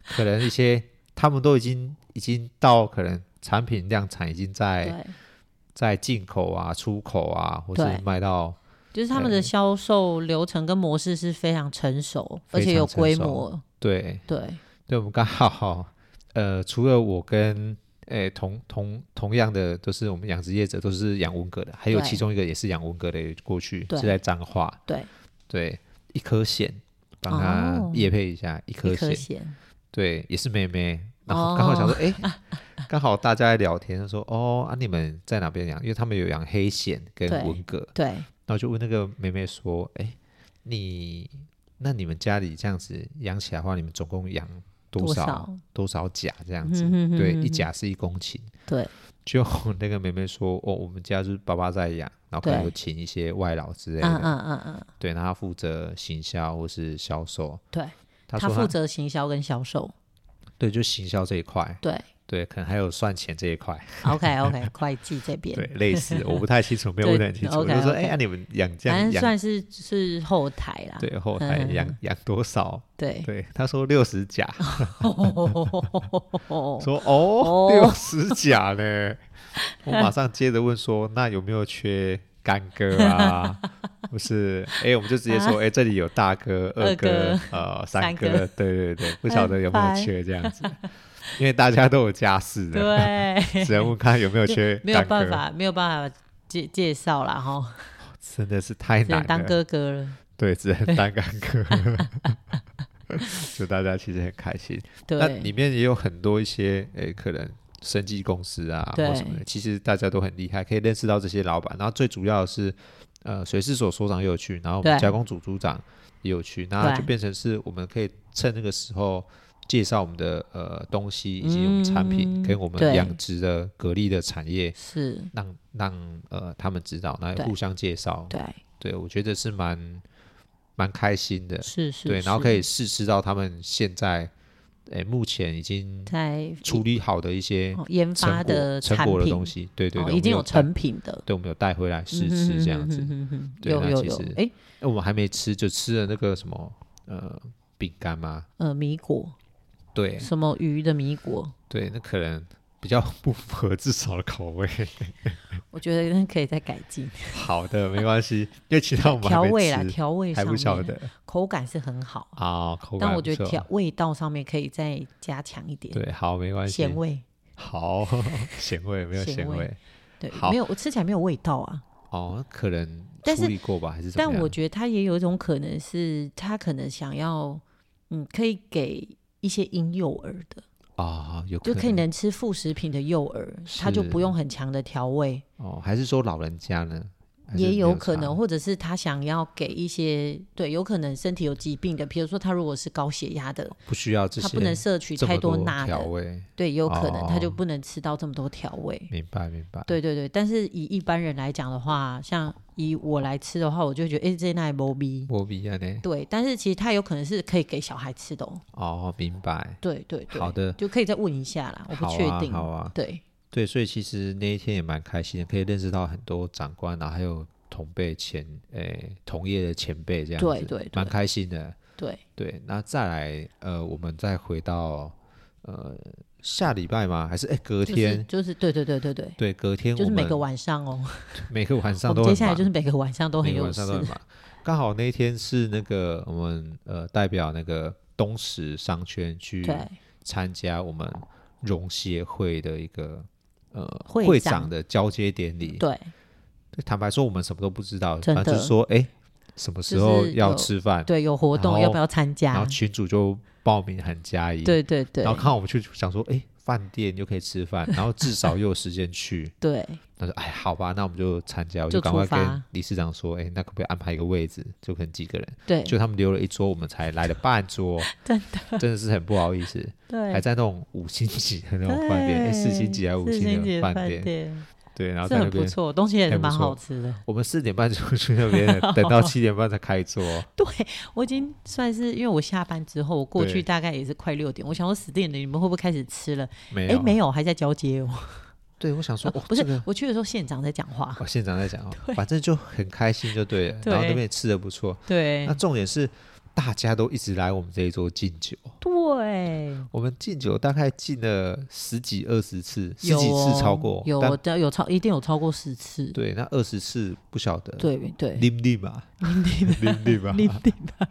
可能一些他们都已经已经到可能产品量产已经在在进口啊、出口啊，或是卖到。就是他们的销售流程跟模式是非常成熟，而且有规模。对对对，我们刚好呃，除了我跟诶、欸、同同同样的都是我们养殖业者，都是养文蛤的，还有其中一个也是养文蛤的，过去是在彰化。对对，一颗蚬帮他叶配一下，哦、一颗蚬，对，也是妹妹。然后刚好想说，哎、哦，刚、欸、好大家在聊天，说哦啊，你们在哪边养？因为他们有养黑藓跟文蛤。对。然后就问那个妹妹说：“哎，你那你们家里这样子养起来的话，你们总共养多少多少，甲这样子？嗯、哼哼哼对，一甲是一公顷。对，就那个妹妹说：哦，我们家就是爸爸在养，然后可能有请一些外劳之类的。嗯嗯嗯嗯，对，然后负责行销或是销售。对，他，他负责行销跟销售。对，就行销这一块。对。”对，可能还有算钱这一块。OK OK，<laughs> 会计这边。对，类似，我不太清楚，没有问得很清楚。我就说，哎呀，你们养这样，反正算是是后台啦。对，后台养养多少？对对，他说六十甲。<laughs> 说哦，六十甲呢？<laughs> 我马上接着问说，那有没有缺干哥啊？不是，哎，我们就直接说，哎，这里有大哥、二哥、呃，三哥。对对对，不晓得有没有缺这样子。因为大家都有家室的，对，<laughs> 只能问看有没有缺，没有办法，没有办法介介绍了哈，<laughs> 真的是太难了，当哥哥了，对，只能当干哥，<laughs> 就大家其实很开心。对，那里面也有很多一些诶，可能生技公司啊或什么的，其实大家都很厉害，可以认识到这些老板。然后最主要的是，呃，水事所所长也有去，然后我们加工组组长也有去，那就变成是我们可以趁那个时候。介绍我们的呃东西以及我们产品，跟我们养殖的蛤蜊的产业，是。让让呃他们知道，那互相介绍，对。对，我觉得是蛮蛮开心的，是是，对，然后可以试吃到他们现在哎目前已经在处理好的一些研发的成果的东西，对对对，已经有成品的，对，我们有带回来试吃这样子，有有有，哎，我们还没吃就吃了那个什么呃饼干吗？呃米果。对，什么鱼的米果？对，那可能比较不符合至少的口味。<laughs> 我觉得那可以再改进。好的，没关系，因为其他我们调味啦，调味还不晓得，口感是很好啊，口感。但我觉得调味道上面可以再加强一点。对，好，没关系。咸味，好，<laughs> 咸味没有咸味，对，没有，我吃起来没有味道啊。哦，可能处理过吧，还是？但我觉得他也有一种可能是，他可能想要，嗯，可以给。一些婴幼儿的啊，有就可以能吃副食品的幼儿，他就不用很强的调味哦。还是说老人家呢？也有可能，或者是他想要给一些对，有可能身体有疾病的，比如说他如果是高血压的，不需要这些，他不能摄取太多钠的调味，对，有可能他就不能吃到这么多调味。明白，明白。对对对，但是以一般人来讲的话，像以我来吃的话，我就觉得哎，这那没味，没味啊呢。对，但是其实它有可能是可以给小孩吃的哦。哦，明白。对对对，好的，就可以再问一下啦，我不确定。好啊，对。对，所以其实那一天也蛮开心的，可以认识到很多长官，然后还有同辈前诶同业的前辈这样子，对对，对，蛮开心的。对对，那再来呃，我们再回到呃下礼拜吗？还是诶隔天？就是、就是、对对对对对对，隔天就是每个晚上哦，<laughs> 每个晚上 <laughs> 都接下来就是每个晚上都很有事。刚好那天是那个我们呃代表那个东石商圈去参加我们融协会的一个呃会长，的交接典礼。对，坦白说我们什么都不知道，反正就是说哎。什么时候要吃饭？对，有活动要不要参加？然后群主就报名很加一。对对对。然后看我们去想说，哎，饭店又可以吃饭，<laughs> 然后至少又有时间去。对。他说：“哎，好吧，那我们就参加，我就赶快跟理事长说，哎，那可不可以安排一个位置？就可能几个人。对。就他们留了一桌，我们才来了半桌。<laughs> 真的。真的是很不好意思。对。还在那种五星级的那种饭店，哎，四星级还是五星的饭店。对，然后在那边不错，东西也是蛮好吃的。我们四点半就去那边，等到 <laughs> 七点半才开桌。<laughs> 对，我已经算是，因为我下班之后我过去大概也是快六点，我想说死定了，你们会不会开始吃了？没有，哎，没有，还在交接哦。<laughs> 对，我想说，不是，我去的时候县长在讲话。哦，县长在讲话，反正就很开心就对了。然后那边也吃的不错。对，那重点是。大家都一直来我们这一桌敬酒，对，我们敬酒大概敬了十几二十次，十几次超过，有的有超，一定有超过十次。对，那二十次不晓得，对对，零零吧，零零吧，零零吧，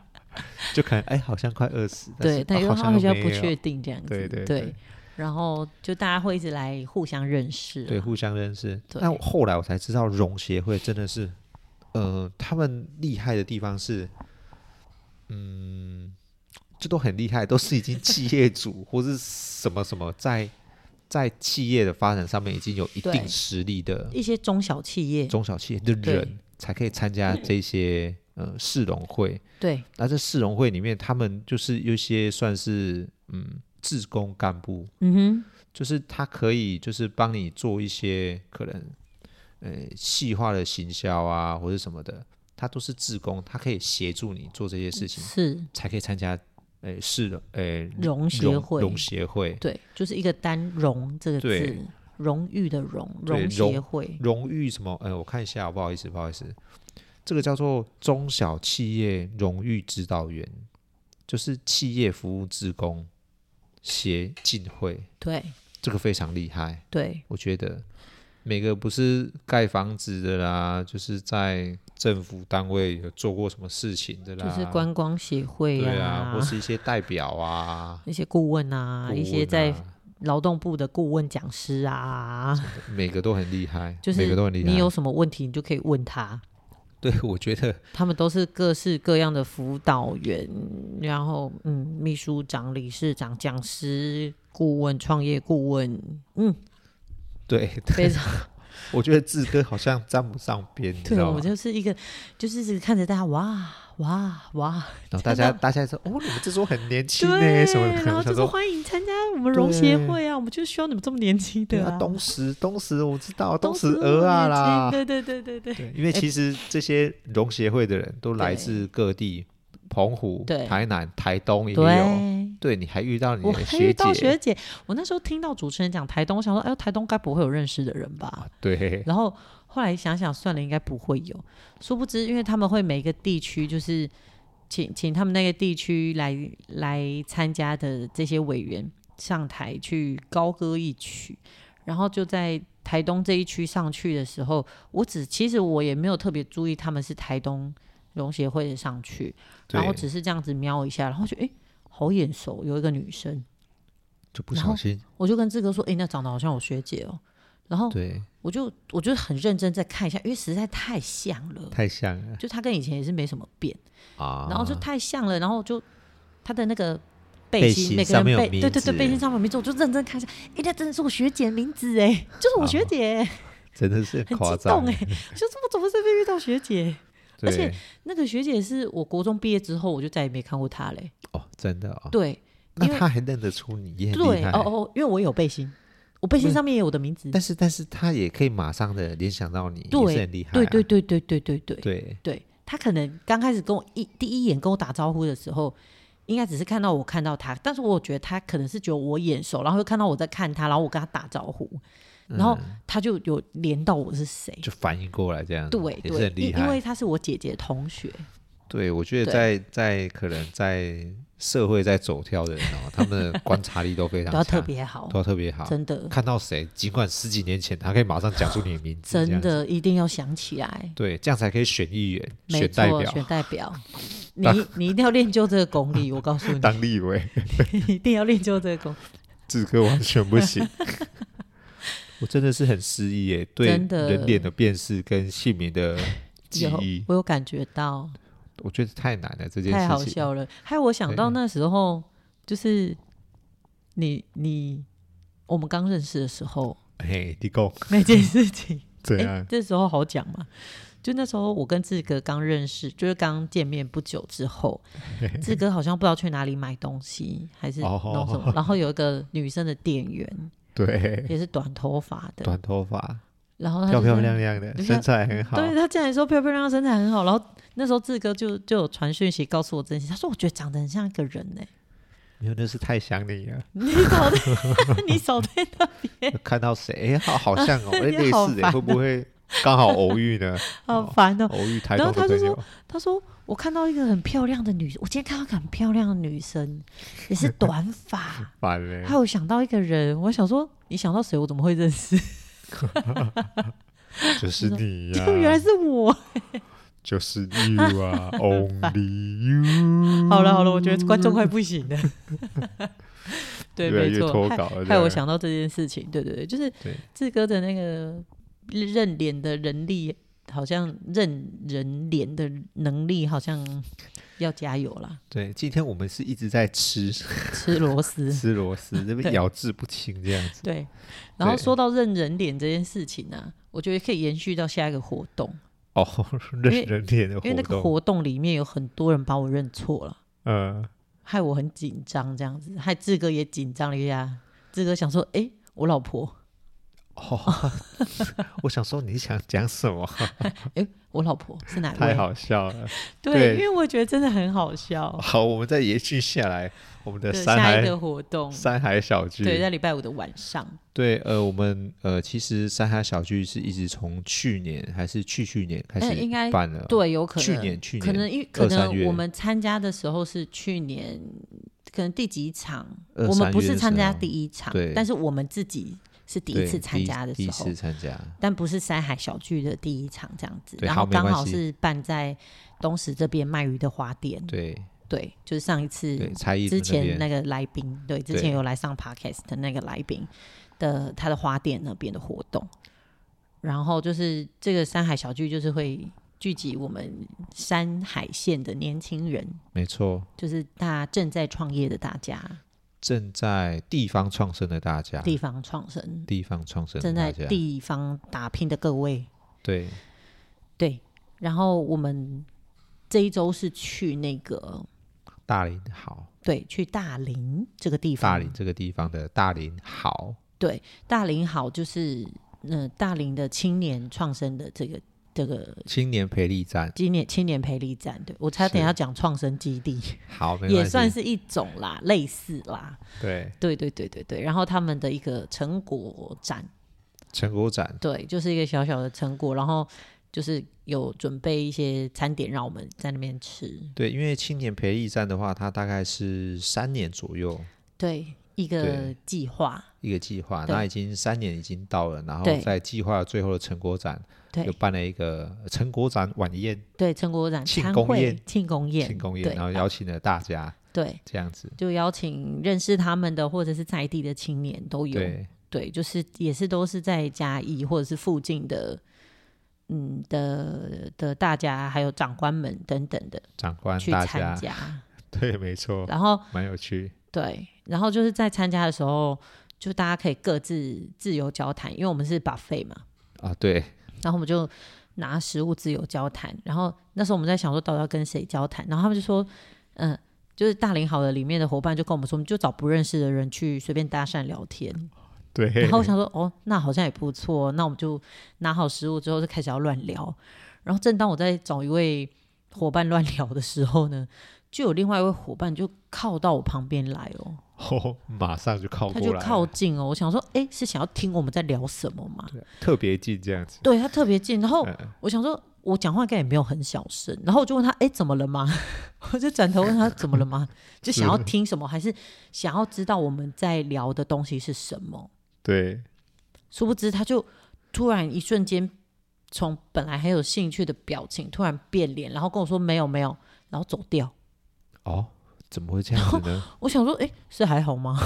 就可能哎，好像快二十，对，但因为他们比较不确定这样子，对对对，然后就大家会一直来互相认识，对，互相认识。但后来我才知道，融协会真的是，呃，他们厉害的地方是。嗯，这都很厉害，都是已经企业主或是什么什么在在企业的发展上面已经有一定实力的一些中小企业、中小企业的人才可以参加这些呃市容会。对，那这市容会里面，他们就是有些算是嗯志工干部，嗯哼，就是他可以就是帮你做一些可能呃细化的行销啊或者什么的。他都是志工，他可以协助你做这些事情，是才可以参加。诶，是的，诶，荣协会，荣协会，对，就是一个单“荣”这个字，荣誉的“荣”，荣协会，荣誉什么？呃，我看一下，不好意思，不好意思，这个叫做中小企业荣誉指导员，就是企业服务职工协进会，对，这个非常厉害，对，我觉得。每个不是盖房子的啦，就是在政府单位有做过什么事情的啦，就是观光协会啊，啊或是一些代表啊，<laughs> 一些顾问啊，顾问啊，一些在劳动部的顾问讲师啊，每个都很厉害，<laughs> 就是每个都很厉害。你有什么问题，你就可以问他。对，我觉得 <laughs> 他们都是各式各样的辅导员，然后嗯，秘书长、理事长、讲师、顾问、创业顾问，嗯。对，非常，我觉得志哥好像沾不上边，你知道吗？我就是一个，就是看着大家哇哇哇，然后大家大家说哦，你们这时候很年轻呢，什么？然后就说欢迎参加我们融协会啊，我们就需要你们这么年轻的啊。东石东石我知道，<laughs> 东石鹅啊啦，对对对对对。因为其实这些融协会的人都来自各地。澎湖、台南、台东也有，对，你还遇到你的学姐，遇到学姐。我那时候听到主持人讲台东，我想说，哎呦，台东该不会有认识的人吧？啊、对。然后后来想想，算了，应该不会有。殊不知，因为他们会每个地区就是请请他们那个地区来来参加的这些委员上台去高歌一曲，然后就在台东这一区上去的时候，我只其实我也没有特别注意他们是台东。农协会的上去，然后只是这样子瞄一下，然后就哎，好眼熟，有一个女生，就不小心，我就跟志哥说，哎，那长得好像我学姐哦，然后对，我就我就很认真再看一下，因为实在太像了，太像了，就她跟以前也是没什么变。啊，然后就太像了，然后就她的那个背心，每个人背，对对对，背心上面有名字，我就认真看一下，哎，那真的是我学姐的名字哎，就是我学姐，<laughs> 真的是很激动哎，<laughs> 就是我怎么这边遇到学姐？而且那个学姐是我国中毕业之后，我就再也没看过她嘞。哦，真的哦。对，那她还认得出你，也很厉害。对，哦哦，因为我有背心，我背心上面也有我的名字。但是，但是她也可以马上的联想到你，对，也是很厉害。对对对对对对对对对。她可能刚开始跟我一第一眼跟我打招呼的时候，应该只是看到我看到她，但是我觉得她可能是觉得我眼熟，然后又看到我在看她，然后我跟她打招呼。然后他就有连到我是谁，就反应过来这样，对，对，因为他是我姐姐同学。对，我觉得在在可能在社会在走跳的人哦，他们的观察力都非常 <laughs> 都要特别好，都要特别好，真的。看到谁，尽管十几年前，他可以马上讲出你的名字，真的一定要想起来。对，这样才可以选议员、选代表、选代表。<laughs> 你你一定要练就这个功力，我告诉你。当立委，<laughs> 一定要练就这个功。志哥完全不行。我真的是很失忆耶，对人脸的辨识跟姓名的 <laughs> 记忆，我有感觉到。我觉得太难了，这件事情。太好笑了。还有我想到那时候，就是你你我们刚认识的时候，嘿，你讲 <laughs> 那件事情，<laughs> 对啊，这时候好讲嘛？就那时候我跟志哥刚认识，就是刚见面不久之后，志哥好像不知道去哪里买东西，还是弄什么，然后有一个女生的店员，对，也是短头发的，短头发。然后漂漂亮亮的身材很好，对他竟然说漂漂亮亮身材很好。然后那时候志哥就就有传讯息告诉我这件事，他说我觉得长得很像一个人呢。没有，那是太想你了。你走在 <laughs> 你走在那边 <laughs> 看到谁？哎，好好像哦，<laughs> 哎，类似的，会不会 <laughs> 刚好偶遇呢？<laughs> 好烦哦，偶遇台东的朋友。然后他就说：“他说我看到一个很漂亮的女，我今天看到一个很漂亮的女生，<laughs> 也是短发。烦嘞。还有想到一个人，我想说你想到谁？我怎么会认识？”就是你呀！就原来是我，就是 you 啊，Only you。好了好了，我觉得观众快不行了。对，没错，害害我想到这件事情。对对对，就是志哥的那个认脸的能力，好像认人脸的能力，好像。要加油啦！对，今天我们是一直在吃吃螺丝，<laughs> 吃螺丝，这边咬字不清这样子。对，然后说到认人脸这件事情呢、啊，我觉得可以延续到下一个活动哦，认人脸的活动，因为那个活动里面有很多人把我认错了，嗯，害我很紧张，这样子，害志哥也紧张了一下。志哥想说，哎、欸，我老婆。哦，<laughs> 我想说你想讲什么？哎、欸，我老婆是哪位？太好笑了。<laughs> 对，对，因为我觉得真的很好笑。好，我们再延续下来，我们的山海下一个活动，山海小聚。对，在礼拜五的晚上。对，呃，我们呃，其实山海小聚是一直从去年还是去去年开始办了？对，有可能去年去年可能因可能我们参加的时候是去年，可能第几场？我们不是参加第一场，对，但是我们自己。是第一次参加的时候，第一次参加，但不是山海小聚的第一场这样子。然后刚好是办在东石这边卖鱼的花店。对对，就是上一次之前那个来宾，对，之前有来上 podcast 的那个来宾的他的花店那边的活动。然后就是这个山海小聚，就是会聚集我们山海县的年轻人，没错，就是大家正在创业的大家。正在地方创生的大家，地方创生，地方创生，正在地方打拼的各位，对，对。然后我们这一周是去那个大林好，对，去大林这个地方，大林这个地方的大林好，对，大林好就是嗯、呃，大林的青年创生的这个。这个青年培力站，青年青年培力站，对，我差点要讲创生基地，好，也算是一种啦，类似啦，对，对对对对对。然后他们的一个成果展，成果展，对，就是一个小小的成果，然后就是有准备一些餐点让我们在那边吃。对，因为青年培力站的话，它大概是三年左右，对，一个计划，一个计划，那已经三年已经到了，然后在计划最后的成果展。对，就办了一个成果展晚宴，对，成果展庆功宴，庆功宴，庆功宴，然后邀请了大家，对，这样子，就邀请认识他们的或者是在地的青年都有，对，对，就是也是都是在嘉义或者是附近的，嗯的的大家还有长官们等等的长官去参加，<laughs> 对，没错，然后蛮有趣，对，然后就是在参加的时候，就大家可以各自自由交谈，因为我们是 buffet 嘛，啊，对。然后我们就拿食物自由交谈，然后那时候我们在想说到底要跟谁交谈，然后他们就说，嗯，就是大林好的里面的伙伴就跟我们说，我们就找不认识的人去随便搭讪聊天。<laughs> 对。然后我想说，哦，那好像也不错，那我们就拿好食物之后就开始要乱聊。然后正当我在找一位伙伴乱聊的时候呢，就有另外一位伙伴就靠到我旁边来哦。哦，马上就靠过来，他就靠近哦。我想说，哎，是想要听我们在聊什么吗？对，特别近这样子。对，他特别近，然后我想说，我讲话应该也没有很小声，然后我就问他，哎，怎么了吗？<laughs> 我就转头问他怎么了吗？<laughs> 就想要听什么，还是想要知道我们在聊的东西是什么？对，殊不知他就突然一瞬间，从本来很有兴趣的表情突然变脸，然后跟我说没有没有，然后走掉。哦。怎么会这样子呢？我想说，哎、欸，是还好吗？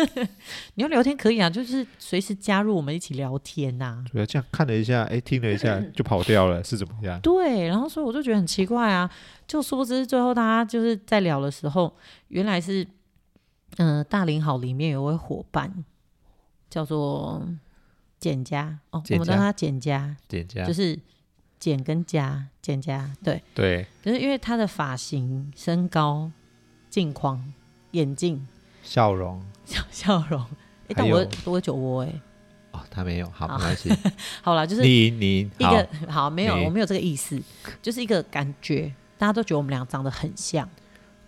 <laughs> 你要聊天可以啊，就是随时加入我们一起聊天呐、啊。对啊，这样看了一下，哎、欸，听了一下 <clears throat> 就跑掉了，是怎么样？对，然后所以我就觉得很奇怪啊，就殊不知最后大家就是在聊的时候，原来是，嗯、呃，大林好里面有位伙伴叫做简家哦，我们叫他简家，简家就是简跟家，简家，对对，就是因为他的发型、身高。镜框、眼镜、<laughs> 笑容、笑笑容，哎，但我我有酒窝哎，哦，他没有，好，没关系，<laughs> 好了，就是你你一个好，没有，我没有这个意思，就是一个感觉，大家都觉得我们俩长得很像，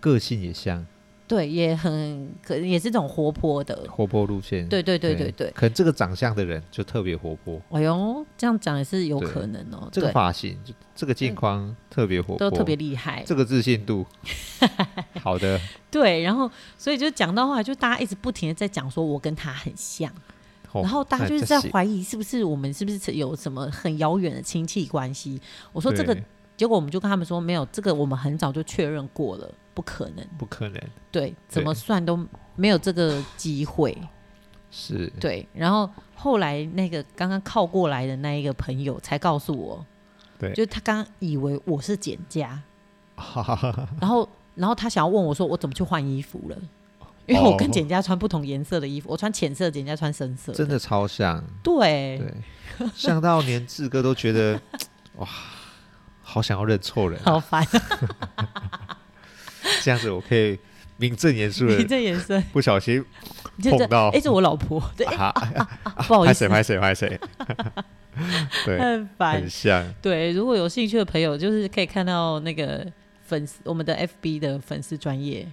个性也像。对，也很可也是这种活泼的活泼路线。对对对对对，可能这个长相的人就特别活泼。哎呦，这样讲也是有可能哦。这个发型，这个镜框特别活泼，都特别厉害。这个自信度，<laughs> 好的。对，然后所以就讲到后来，就大家一直不停的在讲说我跟他很像，然后大家就是在怀疑是不是我们是不是有什么很遥远的亲戚关系。我说这个，结果我们就跟他们说没有，这个我们很早就确认过了。不可能，不可能。对，怎么算都没有这个机会。是，对。然后后来那个刚刚靠过来的那一个朋友才告诉我，对，就他刚刚以为我是简家，<laughs> 然后然后他想要问我说我怎么去换衣服了，因为我跟简家穿不同颜色的衣服，我穿浅色，简家穿深色，真的超像。对对，像到连志哥都觉得 <laughs> 哇，好想要认错人，好烦。<laughs> 这样子我可以名正言顺的，名正言顺，不小心碰到，哎，是我老婆，对，不好意思，拍谁拍谁拍谁，<laughs> 对，很烦，很像，对，如果有兴趣的朋友，就是可以看到那个粉丝，我们的 FB 的粉丝专页。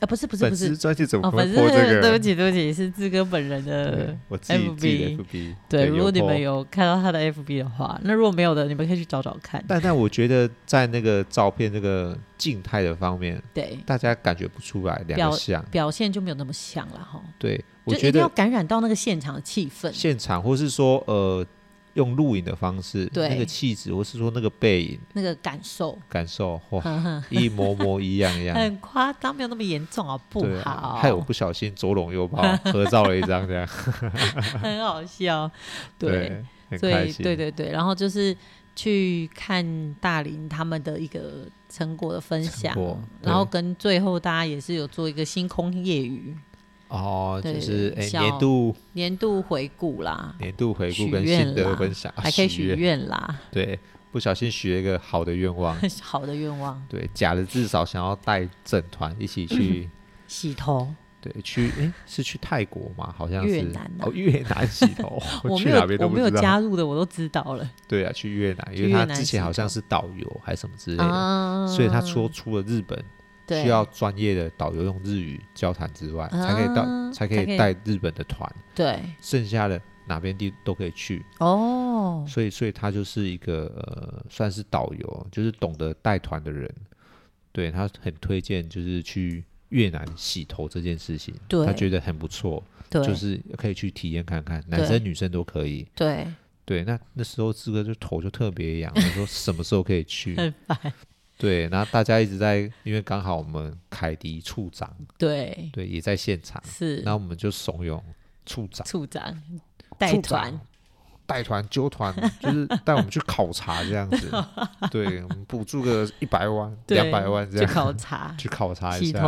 啊，不是不是不是，专辑怎么会破这个？对不起对不起，是志哥本人的 FB。对，如果你们有看到他的 FB 的话，那如果没有的，你们可以去找找看。但但我觉得在那个照片那个静态的方面，对大家感觉不出来两个像，表现就没有那么像了哈。对，我觉得要感染到那个现场的气氛，现场或是说呃。用录影的方式，对。那个气质，或是说那个背影，那个感受，感受哇，一模模一样一样，很夸张，没有那么严重啊，不好，害我不小心左拥右抱合照了一张，这样。<laughs> 很好笑，对，对所以对对对，然后就是去看大林他们的一个成果的分享，然后跟最后大家也是有做一个星空夜语。哦，就是哎，年度年度回顾啦，年度回顾跟心得分享，还可以许愿啦。对，不小心许了一个好的愿望，<laughs> 好的愿望。对，假的至少想要带整团一起去 <clears throat> 洗头。对，去哎，是去泰国吗？好像是越南哦，越南洗头。<laughs> 我没有，我没有加入的，我都知道了。<laughs> 对啊，去越南，因为他之前好像是导游还是什么之类的，所以他说出了日本。需要专业的导游用日语交谈之外，才可以到，才可以带日本的团。对，剩下的哪边地都可以去。哦，所以，所以他就是一个呃，算是导游，就是懂得带团的人。对，他很推荐，就是去越南洗头这件事情，他觉得很不错，就是可以去体验看看，男生女生都可以。对，对，那那时候志哥就头就特别痒，他说什么时候可以去？很烦。对，然后大家一直在，因为刚好我们凯迪处长，对。对，也在现场，是，然后我们就怂恿处长，处长带团，带团揪团，就是 <laughs> 带我们去考察这样子，对，我们补助个一百万、两百万这样去考察，去考察一下，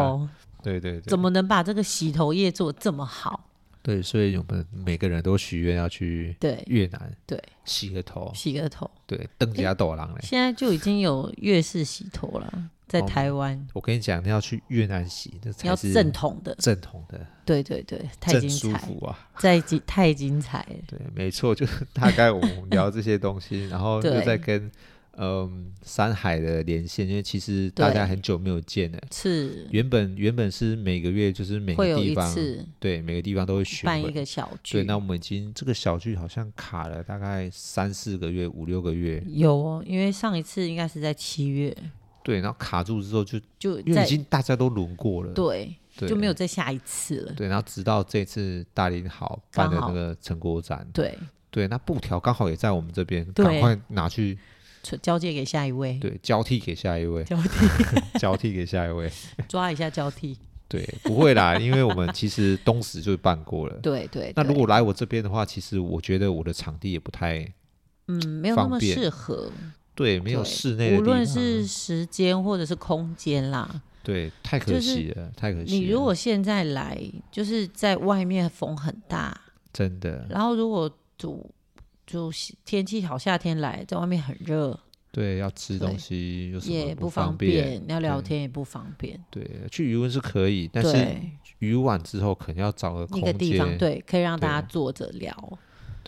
对对对，怎么能把这个洗头液做这么好？对，所以我们每个人都许愿要去越南，对，洗个头，洗个头，对，登加斗郎嘞。现在就已经有越式洗头了，在台湾。我跟你讲，你要去越南洗，那才是正统的，正统的。对对对，太精彩，舒服啊，太精太精彩。对，没错，就是 <laughs> 大概我们聊这些东西，然后就在跟嗯，山海的连线，因为其实大家很久没有见了。是。原本原本是每个月就是每个地方，对每个地方都会巡办一个小聚。对，那我们已经这个小聚好像卡了大概三四个月、五六个月。有哦，因为上一次应该是在七月。对，然后卡住之后就就因为已经大家都轮过了，对，对就没有再下一次了。对，然后直到这次大林好办的那个成果展，对对，那布条刚好也在我们这边，赶快拿去。交接给下一位，对，交替给下一位，交替 <laughs> 交替给下一位，<laughs> 抓一下交替。对，不会啦，因为我们其实东石就办过了。<laughs> 对对。那如果来我这边的话，其实我觉得我的场地也不太，嗯，没有那么适合。对，没有室内，无论是时间或者是空间啦。对，太可惜了，太可惜。你如果现在来，就是在外面风很大，真的。然后如果主。就天气好，夏天来，在外面很热。对，要吃东西也不方便，要聊天也不方便。对，去渔温是可以，但是渔完之后可能要找个一个地方，对，可以让大家坐着聊。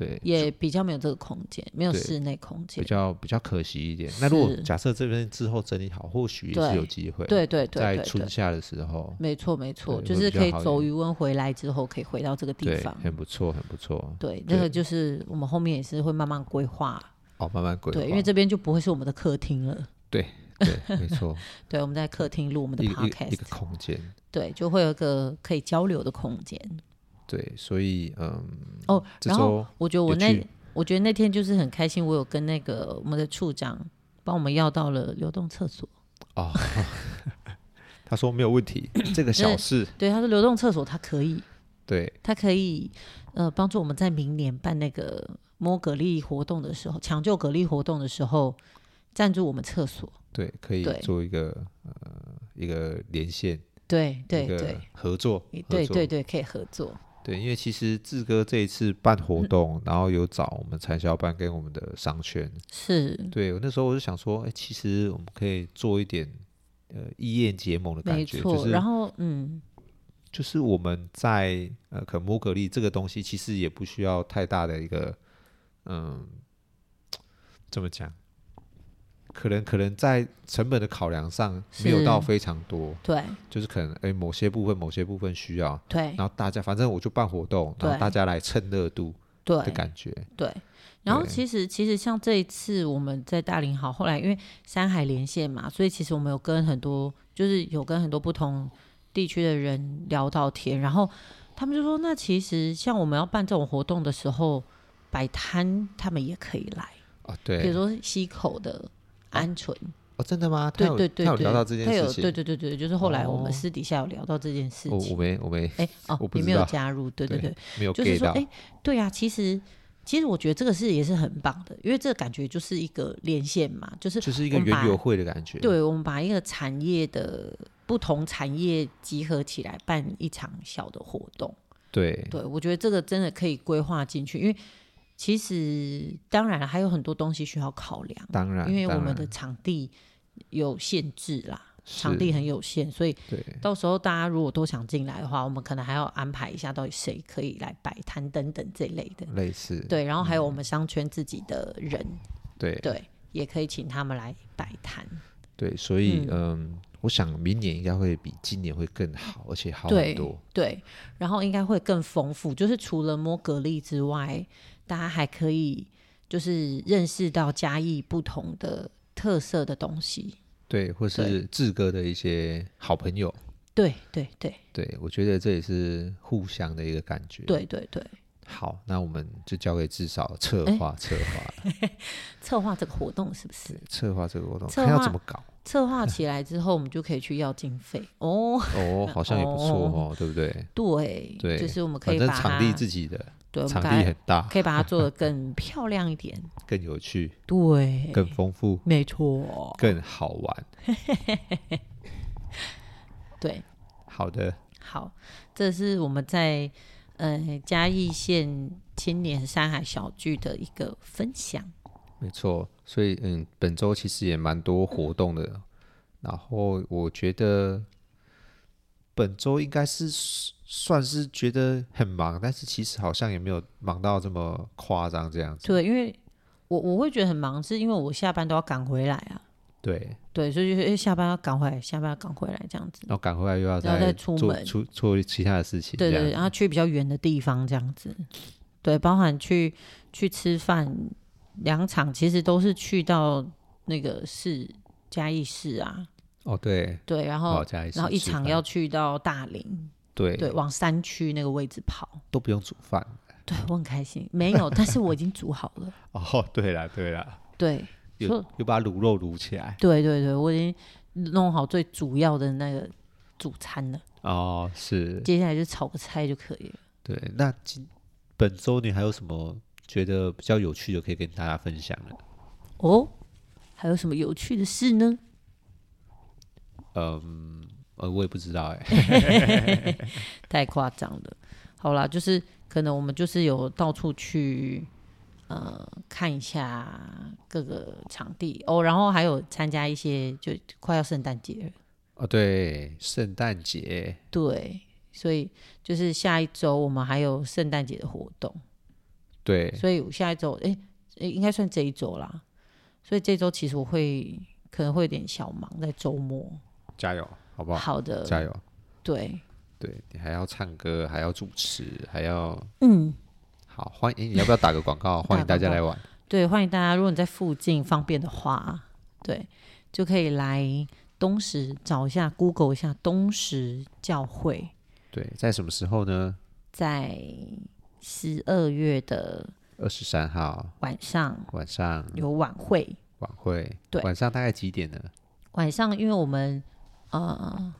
对，也比较没有这个空间，没有室内空间，比较比较可惜一点。那如果假设这边之后整理好，或许也是有机会。对对对，在春夏的时候，没错没错，就是可以走余温回来之后，可以回到这个地方，很不错很不错。对，那个就是我们后面也是会慢慢规划。哦，慢慢规划。对，因为这边就不会是我们的客厅了。对对，没错。<laughs> 对，我们在客厅录我们的 podcast，一个空间。对，就会有一个可以交流的空间。对，所以嗯。哦，然后我觉得我那。我觉得那天就是很开心，我有跟那个我们的处长帮我们要到了流动厕所。哦，<laughs> 他说没有问题，这个小事。对，他说流动厕所他可以，对，他可以呃帮助我们在明年办那个摸蛤蜊活动的时候，抢救蛤蜊活动的时候赞助我们厕所。对，可以做一个呃一个连线。对对对，合作。对对对，可以合作。对，因为其实志哥这一次办活动，嗯、然后有找我们产销班跟我们的商圈，是对。我那时候我就想说，哎，其实我们可以做一点呃异业结盟的感觉，就是然后嗯，就是我们在呃可摩格力这个东西，其实也不需要太大的一个嗯，怎么讲？可能可能在成本的考量上没有到非常多，对，就是可能哎某些部分某些部分需要，对，然后大家反正我就办活动，然后大家来蹭热度，对。的感觉，对。然后其实其实像这一次我们在大林好，后来因为山海连线嘛，所以其实我们有跟很多就是有跟很多不同地区的人聊到天，然后他们就说，那其实像我们要办这种活动的时候，摆摊他们也可以来。啊，对，比如说溪口的。鹌鹑哦，真的吗？对对对，他有聊到这件事情。对对对对，就是后来我们私底下有聊到这件事情。我没我没哎 <laughs> 哦，你没有加入？对对对，没有。就是说哎，对啊，其实其实我觉得这个是也是很棒的，因为这个感觉就是一个连线嘛，就是就是一个圆游会的感觉。对，我们把一个产业的不同产业集合起来办一场小的活动。对对，我觉得这个真的可以规划进去，因为。其实，当然还有很多东西需要考量。当然，因为我们的场地有限制啦，场地很有限，所以到时候大家如果都想进来的话，我们可能还要安排一下，到底谁可以来摆摊等等这类的。类似。对，然后还有我们商圈自己的人，嗯、对对，也可以请他们来摆摊。对，所以嗯，嗯，我想明年应该会比今年会更好，而且好很多。对，对，然后应该会更丰富，就是除了摸蛤蜊之外。大家还可以就是认识到嘉义不同的特色的东西，对，或是志哥的一些好朋友，对对对对，我觉得这也是互相的一个感觉，对对对。好，那我们就交给至少策划策划 <laughs> 策划这个活动是不是？策划这个活动，看要怎么搞？策划起来之后，我们就可以去要经费 <laughs> 哦哦，好像也不错哦，哦对不对？对对，就是我们可以把场地自己的。对，场地很大，可以把它做得更漂亮一点，<laughs> 更有趣，对，更丰富，没错，更好玩。<laughs> 对，好的，好，这是我们在呃嘉义县青年山海小聚的一个分享。没错，所以嗯，本周其实也蛮多活动的，然后我觉得本周应该是。算是觉得很忙，但是其实好像也没有忙到这么夸张这样子。对，因为我我会觉得很忙，是因为我下班都要赶回来啊。对对，所以就是诶，下班要赶回来，下班要赶回来这样子。然后赶回来又要再，再出门出做其他的事情。对对，然后去比较远的地方这样子。对，包含去去吃饭，两场其实都是去到那个市嘉义市啊。哦，对对，然后然后一场要去到大林。对对，往山区那个位置跑，都不用煮饭。对，我很开心。没有，但是我已经煮好了。<laughs> 哦，对了，对了，对，又又把卤肉卤起来。对对对，我已经弄好最主要的那个主餐了。哦，是。接下来就炒个菜就可以了。对，那今本周你还有什么觉得比较有趣的可以跟大家分享的？哦，还有什么有趣的事呢？嗯。呃，我也不知道哎，<laughs> 太夸张了。好啦，就是可能我们就是有到处去呃看一下各个场地哦，然后还有参加一些，就快要圣诞节了。哦，对，圣诞节。对，所以就是下一周我们还有圣诞节的活动。对，所以下一周哎，应该算这一周啦。所以这周其实我会可能会有点小忙，在周末。加油！好不好？好的，加油！对，对你还要唱歌，还要主持，还要嗯，好欢迎！你要不要打个广告？<laughs> 欢迎大家来玩。对，欢迎大家。如果你在附近方便的话，对，就可以来东石找一下，Google 一下东石教会。对，在什么时候呢？在十二月的二十三号晚上，晚上有晚会。晚会，对，晚上大概几点呢？晚上，因为我们。呃，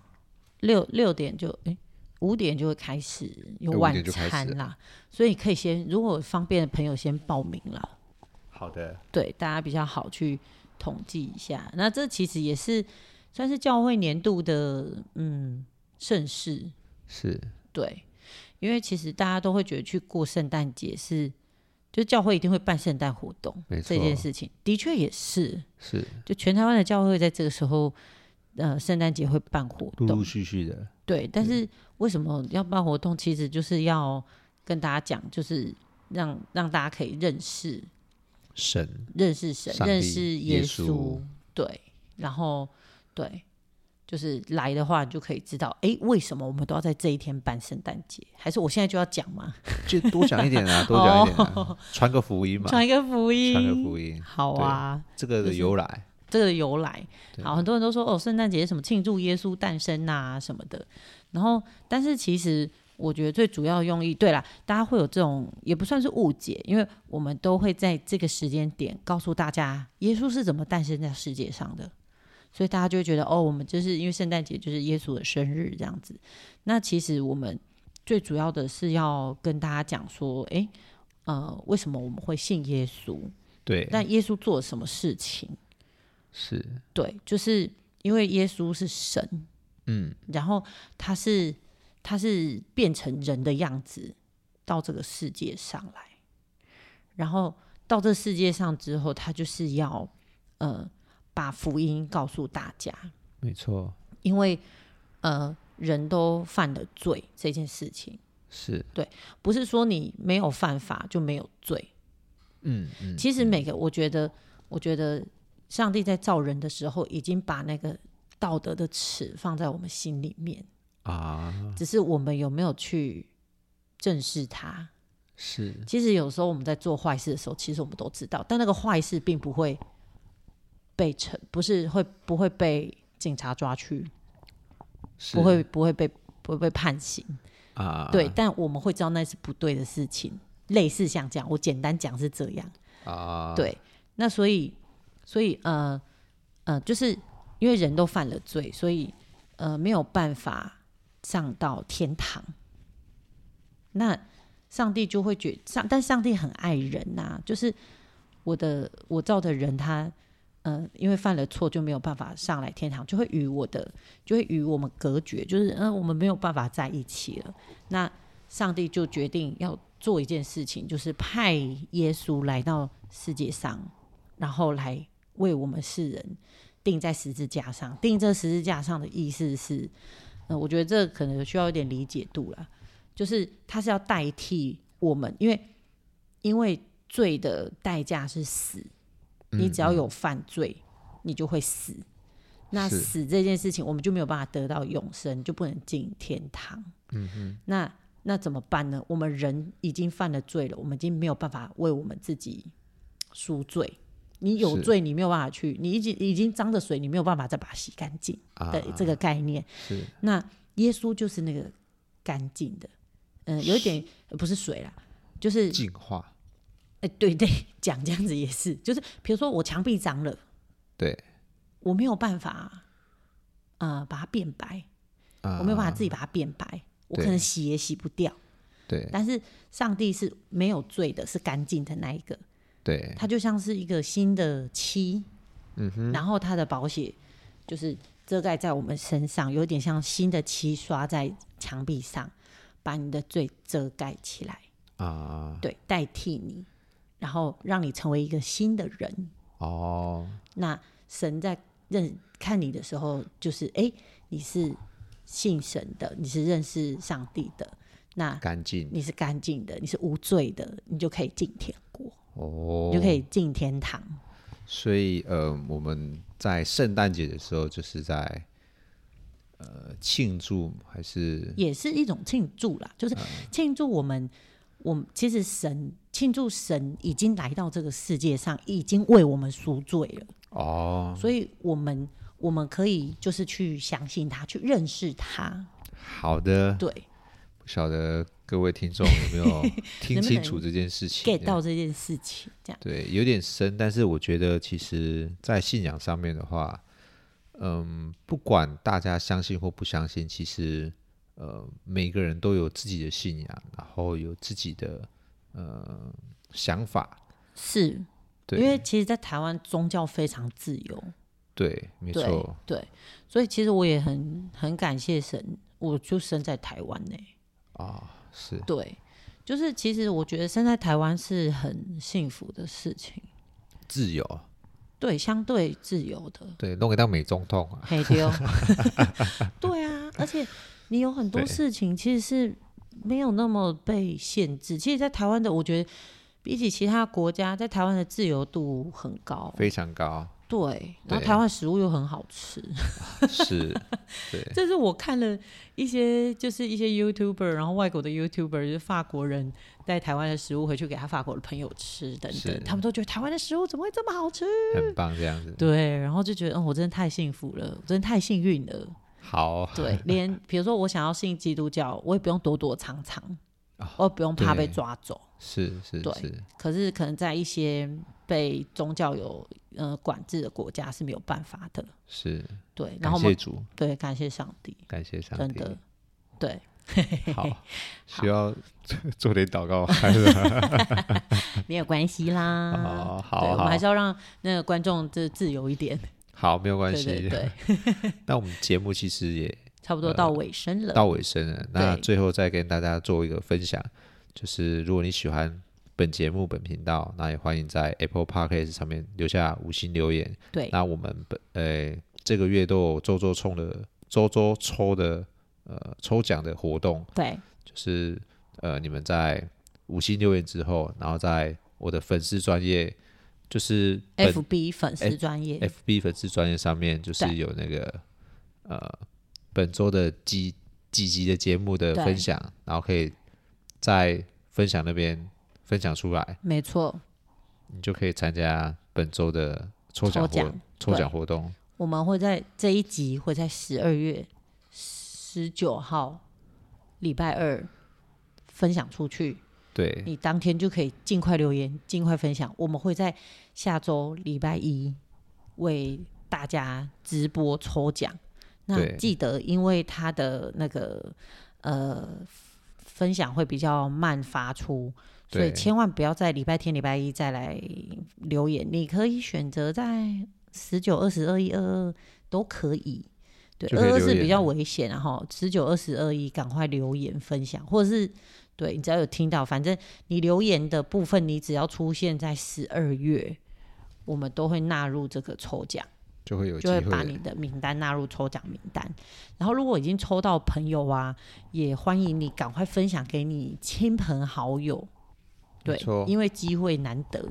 六六点就哎，五点就会开始有晚餐啦，所以可以先，如果方便的朋友先报名了。好的，对，大家比较好去统计一下。那这其实也是算是教会年度的嗯盛事，是。对，因为其实大家都会觉得去过圣诞节是，就教会一定会办圣诞活动，这件事情。的确也是，是，就全台湾的教会在这个时候。呃，圣诞节会办活动，陆陆续续的。对，但是为什么要办活动？其实就是要跟大家讲，就是让让大家可以认识神，认识神，认识耶稣。对，然后对，就是来的话，你就可以知道，哎，为什么我们都要在这一天办圣诞节？还是我现在就要讲吗？就多讲一点啊，<laughs> 多讲一点啊，传个福音嘛，传一个福音，传个福音。好啊，这个的由来。这个由来，好，很多人都说哦，圣诞节什么庆祝耶稣诞生啊什么的。然后，但是其实我觉得最主要的用意，对啦，大家会有这种也不算是误解，因为我们都会在这个时间点告诉大家耶稣是怎么诞生在世界上的，所以大家就会觉得哦，我们就是因为圣诞节就是耶稣的生日这样子。那其实我们最主要的是要跟大家讲说，诶，呃，为什么我们会信耶稣？对，但耶稣做了什么事情？是。对，就是因为耶稣是神，嗯，然后他是他是变成人的样子到这个世界上来，然后到这世界上之后，他就是要呃把福音告诉大家，没错，因为呃人都犯了罪这件事情是。对，不是说你没有犯法就没有罪，嗯嗯，其实每个我觉得我觉得。上帝在造人的时候，已经把那个道德的尺放在我们心里面啊，只是我们有没有去正视它？是，其实有时候我们在做坏事的时候，其实我们都知道，但那个坏事并不会被惩，不是会不会被警察抓去，不会不会被不会被判刑啊？对，但我们会知道那是不对的事情，类似像这样，我简单讲是这样啊。对，那所以。所以，呃，呃，就是因为人都犯了罪，所以，呃，没有办法上到天堂。那上帝就会觉上，但上帝很爱人呐、就是我的我造的人他，他呃，因为犯了错就没有办法上来天堂，就会与我的就会与我们隔绝，就是嗯、我们没有办法在一起了。那上帝就决定要做一件事情，就是派耶稣来到世界上，然后来。为我们世人钉在十字架上，钉这十字架上的意思是，呃，我觉得这可能需要一点理解度了。就是他是要代替我们，因为因为罪的代价是死，你只要有犯罪，你就会死。那死这件事情，我们就没有办法得到永生，就不能进天堂。嗯哼，那那怎么办呢？我们人已经犯了罪了，我们已经没有办法为我们自己赎罪。你有罪，你没有办法去，你已经已经脏的水，你没有办法再把它洗干净的这个概念。啊、是。那耶稣就是那个干净的，嗯、呃，有一点不是水啦，就是净化。哎、欸，对对，讲这样子也是，就是比如说我墙壁脏了，对。我没有办法，呃，把它变白，啊，我没有办法自己把它变白，我可能洗也洗不掉。对，但是上帝是没有罪的，是干净的那一个。对，它就像是一个新的漆，嗯哼，然后它的保险就是遮盖在我们身上，有点像新的漆刷在墙壁上，把你的罪遮盖起来。啊，对，代替你，然后让你成为一个新的人。哦，那神在。认看你的时候，就是哎、欸，你是信神的，你是认识上帝的，那干净，你是干净的，你是无罪的，你就可以进天国哦，你就可以进天堂。所以呃，我们在圣诞节的时候，就是在呃庆祝，还是也是一种庆祝啦，就是庆祝我们，我们其实神庆祝神已经来到这个世界上，已经为我们赎罪了。哦，所以我们我们可以就是去相信他，去认识他。好的，对，不晓得各位听众有没有 <laughs> 听清楚这件事情？能能，get 到这件事情，这样？对，有点深，但是我觉得其实，在信仰上面的话，嗯，不管大家相信或不相信，其实呃，每个人都有自己的信仰，然后有自己的呃想法，是。因为其实，在台湾宗教非常自由，对，没错，对，所以其实我也很很感谢神，我就生在台湾呢。啊，是，对，就是其实我觉得生在台湾是很幸福的事情，自由，对，相对自由的，对，弄个当美总统啊，嘿丢，<laughs> 对啊，而且你有很多事情其实是没有那么被限制，其实，在台湾的，我觉得。比起其他国家，在台湾的自由度很高，非常高。对，然后台湾食物又很好吃，<laughs> 是，对。<laughs> 这是我看了一些，就是一些 YouTuber，然后外国的 YouTuber，就是法国人带台湾的食物回去给他法国的朋友吃等等，他们都觉得台湾的食物怎么会这么好吃？很棒，这样子。对，然后就觉得，嗯，我真的太幸福了，我真的太幸运了。好，对，<laughs> 连比如说我想要信基督教，我也不用躲躲藏藏。我不用怕被抓走，是是是。对，可是可能在一些被宗教有呃管制的国家是没有办法的。是，对。然后我们主，对，感谢上帝，感谢上帝，真的，对。<laughs> 好，需要 <laughs> 做点祷告，<laughs> 没有关系啦。哦，好，我们还是要让那个观众这自由一点。好，没有关系。对，对，那我们节目其实也。差不多到尾声了，呃，到尾声了。那最后再跟大家做一个分享，就是如果你喜欢本节目、本频道，那也欢迎在 Apple Podcast 上面留下五星留言。对，那我们本呃这个月都有周周冲的周周抽的呃抽奖的活动。对，就是呃你们在五星留言之后，然后在我的粉丝专业，就是 FB 粉丝专业，FB 粉丝专业上面就是有那个呃。本周的几几集的节目的分享，然后可以在分享那边分享出来，没错，你就可以参加本周的抽奖活抽奖活动。我们会在这一集会在十二月十九号礼拜二分享出去，对，你当天就可以尽快留言，尽快分享。我们会在下周礼拜一为大家直播抽奖。那记得，因为他的那个呃分享会比较慢发出，所以千万不要在礼拜天、礼拜一再来留言。你可以选择在十九、二十、二一、二二都可以。对，二二是比较危险，然后十九、二十、二一赶快留言分享，或者是对你只要有听到，反正你留言的部分，你只要出现在十二月，我们都会纳入这个抽奖。就会有就会把你的名单纳入抽奖名单，然后如果已经抽到朋友啊，也欢迎你赶快分享给你亲朋好友，对，因为机会难得。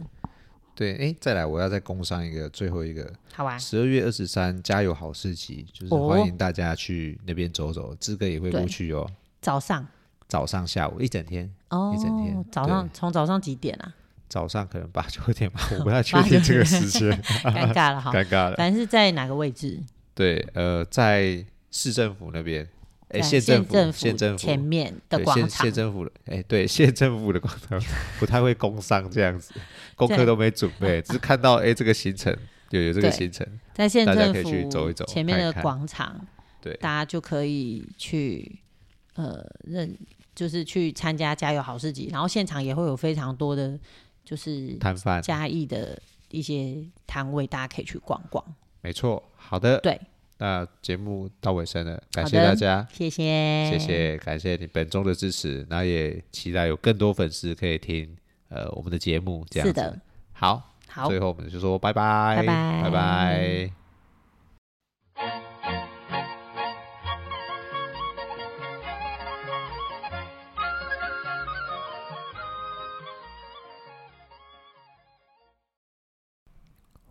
对，哎，再来，我要再工商一个最后一个，好吧？十二月二十三，加油好市集，就是欢迎大家去那边走走，志哥也会过去哦。早上，早上、下午一整天，哦，一整天。早上从早上几点啊？早上可能八九点吧，我不太确定这个时间，尴尬了哈，<laughs> 尴尬了。反正是在哪个位置？对，呃，在市政府那边。哎，县政府，县政府前面的广场，县政府的，哎，对，县政府的广场不太会工商这样子，功课都没准备，只是看到哎这个行程，有有这个行程，在县政府去走一走，前面的广场，对，大家就可以去，呃，认就是去参加加油好市集，然后现场也会有非常多的，就是摊贩嘉义的一些摊位，大家可以去逛逛。没错，好的，对。那节目到尾声了，感谢大家，谢谢，谢谢，感谢你本周的支持，那也期待有更多粉丝可以听呃我们的节目，这样子，是的，好，好，最后我们就说拜拜，拜拜，拜拜。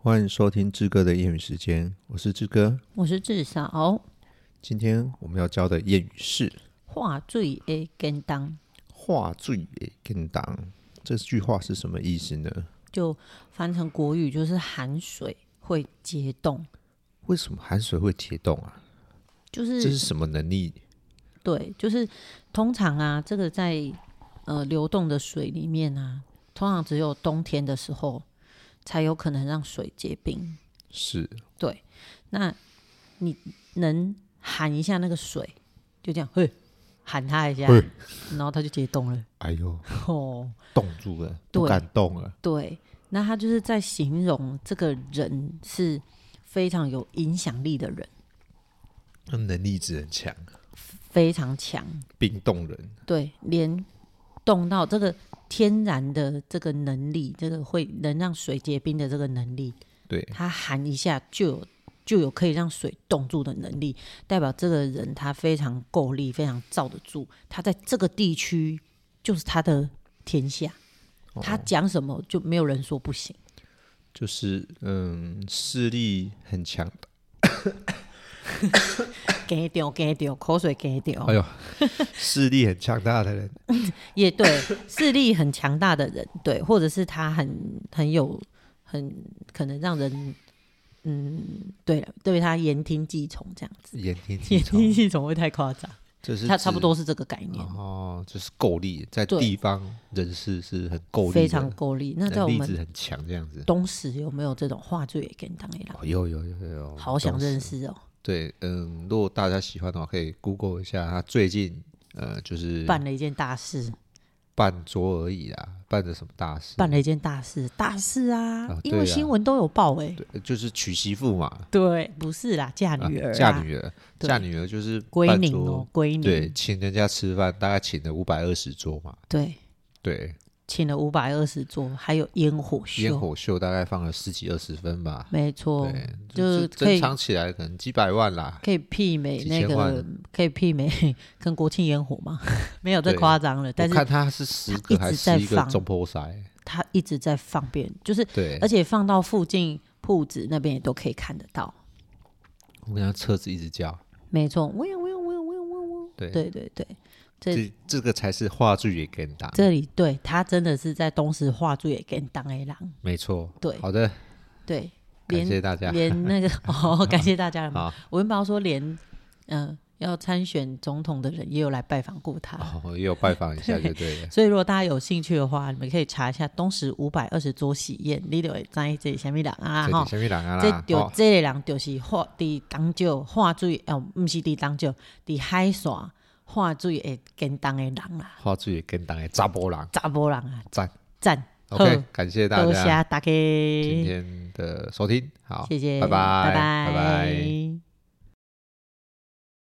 欢迎收听志哥的谚语时间，我是志哥，我是志嫂。今天我们要教的谚语是“话水会更重”。话水会更重，这句话是什么意思呢？就翻成国语就是“含水会结冻”。为什么含水会结冻啊？就是这是什么能力？对，就是通常啊，这个在呃流动的水里面啊，通常只有冬天的时候。才有可能让水结冰，是。对。那你能喊一下那个水，就这样，嘿，喊他一下，然后他就结冻了。哎呦，哦，冻住了，不敢动了。对，那他就是在形容这个人是非常有影响力的人，他能力值很强，非常强，冰冻人。对，连冻到这个。天然的这个能力，这个会能让水结冰的这个能力，对，他含一下就有就有可以让水冻住的能力，代表这个人他非常够力，非常罩得住，他在这个地区就是他的天下，哦、他讲什么就没有人说不行，就是嗯，势力很强的。<laughs> 给掉，给掉，口水给掉。哎呦，势力很强大的人，<laughs> 也对，势力很强大的人，对，或者是他很很有，很可能让人，嗯，对了，对他言听计从这样子。言听言听计从会太夸张，就是他差不多是这个概念哦，就是够力，在地方人士是很够力，非常够力。那在我们很强这样子，东石有没有这种话最给当一郎？有有有有，好想认识哦。对，嗯，如果大家喜欢的话，可以 Google 一下他最近，呃，就是办了一件大事，办桌而已啦，办的什么大事？办了一件大事，大事啊，啊因为新闻都有报哎、欸，就是娶媳妇嘛，对，不是啦，嫁女儿、啊啊，嫁女儿，嫁女儿就是归宁哦，归宁，对，请人家吃饭，大概请了五百二十桌嘛，对，对。请了五百二十桌，还有烟火秀，烟火秀大概放了十几二十分吧。没错，就是珍藏起来可能几百万啦，可以媲美那个，可以媲美 <laughs> 跟国庆烟火嘛？<laughs> 没有这夸张了。但是看他是十个还是一个中波赛，他一直在放鞭，就是对，而且放到附近铺子那边也都可以看得到。我跟他车子一直叫，没错，我有我有我有我有我有，对对对对。这这个才是话剧也跟当。这里对他真的是在东石话剧也跟当的人。没错。对。好的。对。感谢大家。连那个 <laughs> 哦，感谢大家了嘛。我原本要说连嗯要参选总统的人也有来拜访过他。哦，也有拜访一下就对了。所以如果大家有兴趣的话，你们可以查一下东石五百二十桌喜宴，你就会知这是什么人啊？哈。什么人啊？这就这个人就是话在东石话剧哦，不是在东石，在海线。话最会跟当的人啊，话最会跟当的查甫人，查甫人啊，赞。赞，OK，感谢大家，多谢大家。今天的收听，好，谢谢，拜拜，拜拜，拜拜。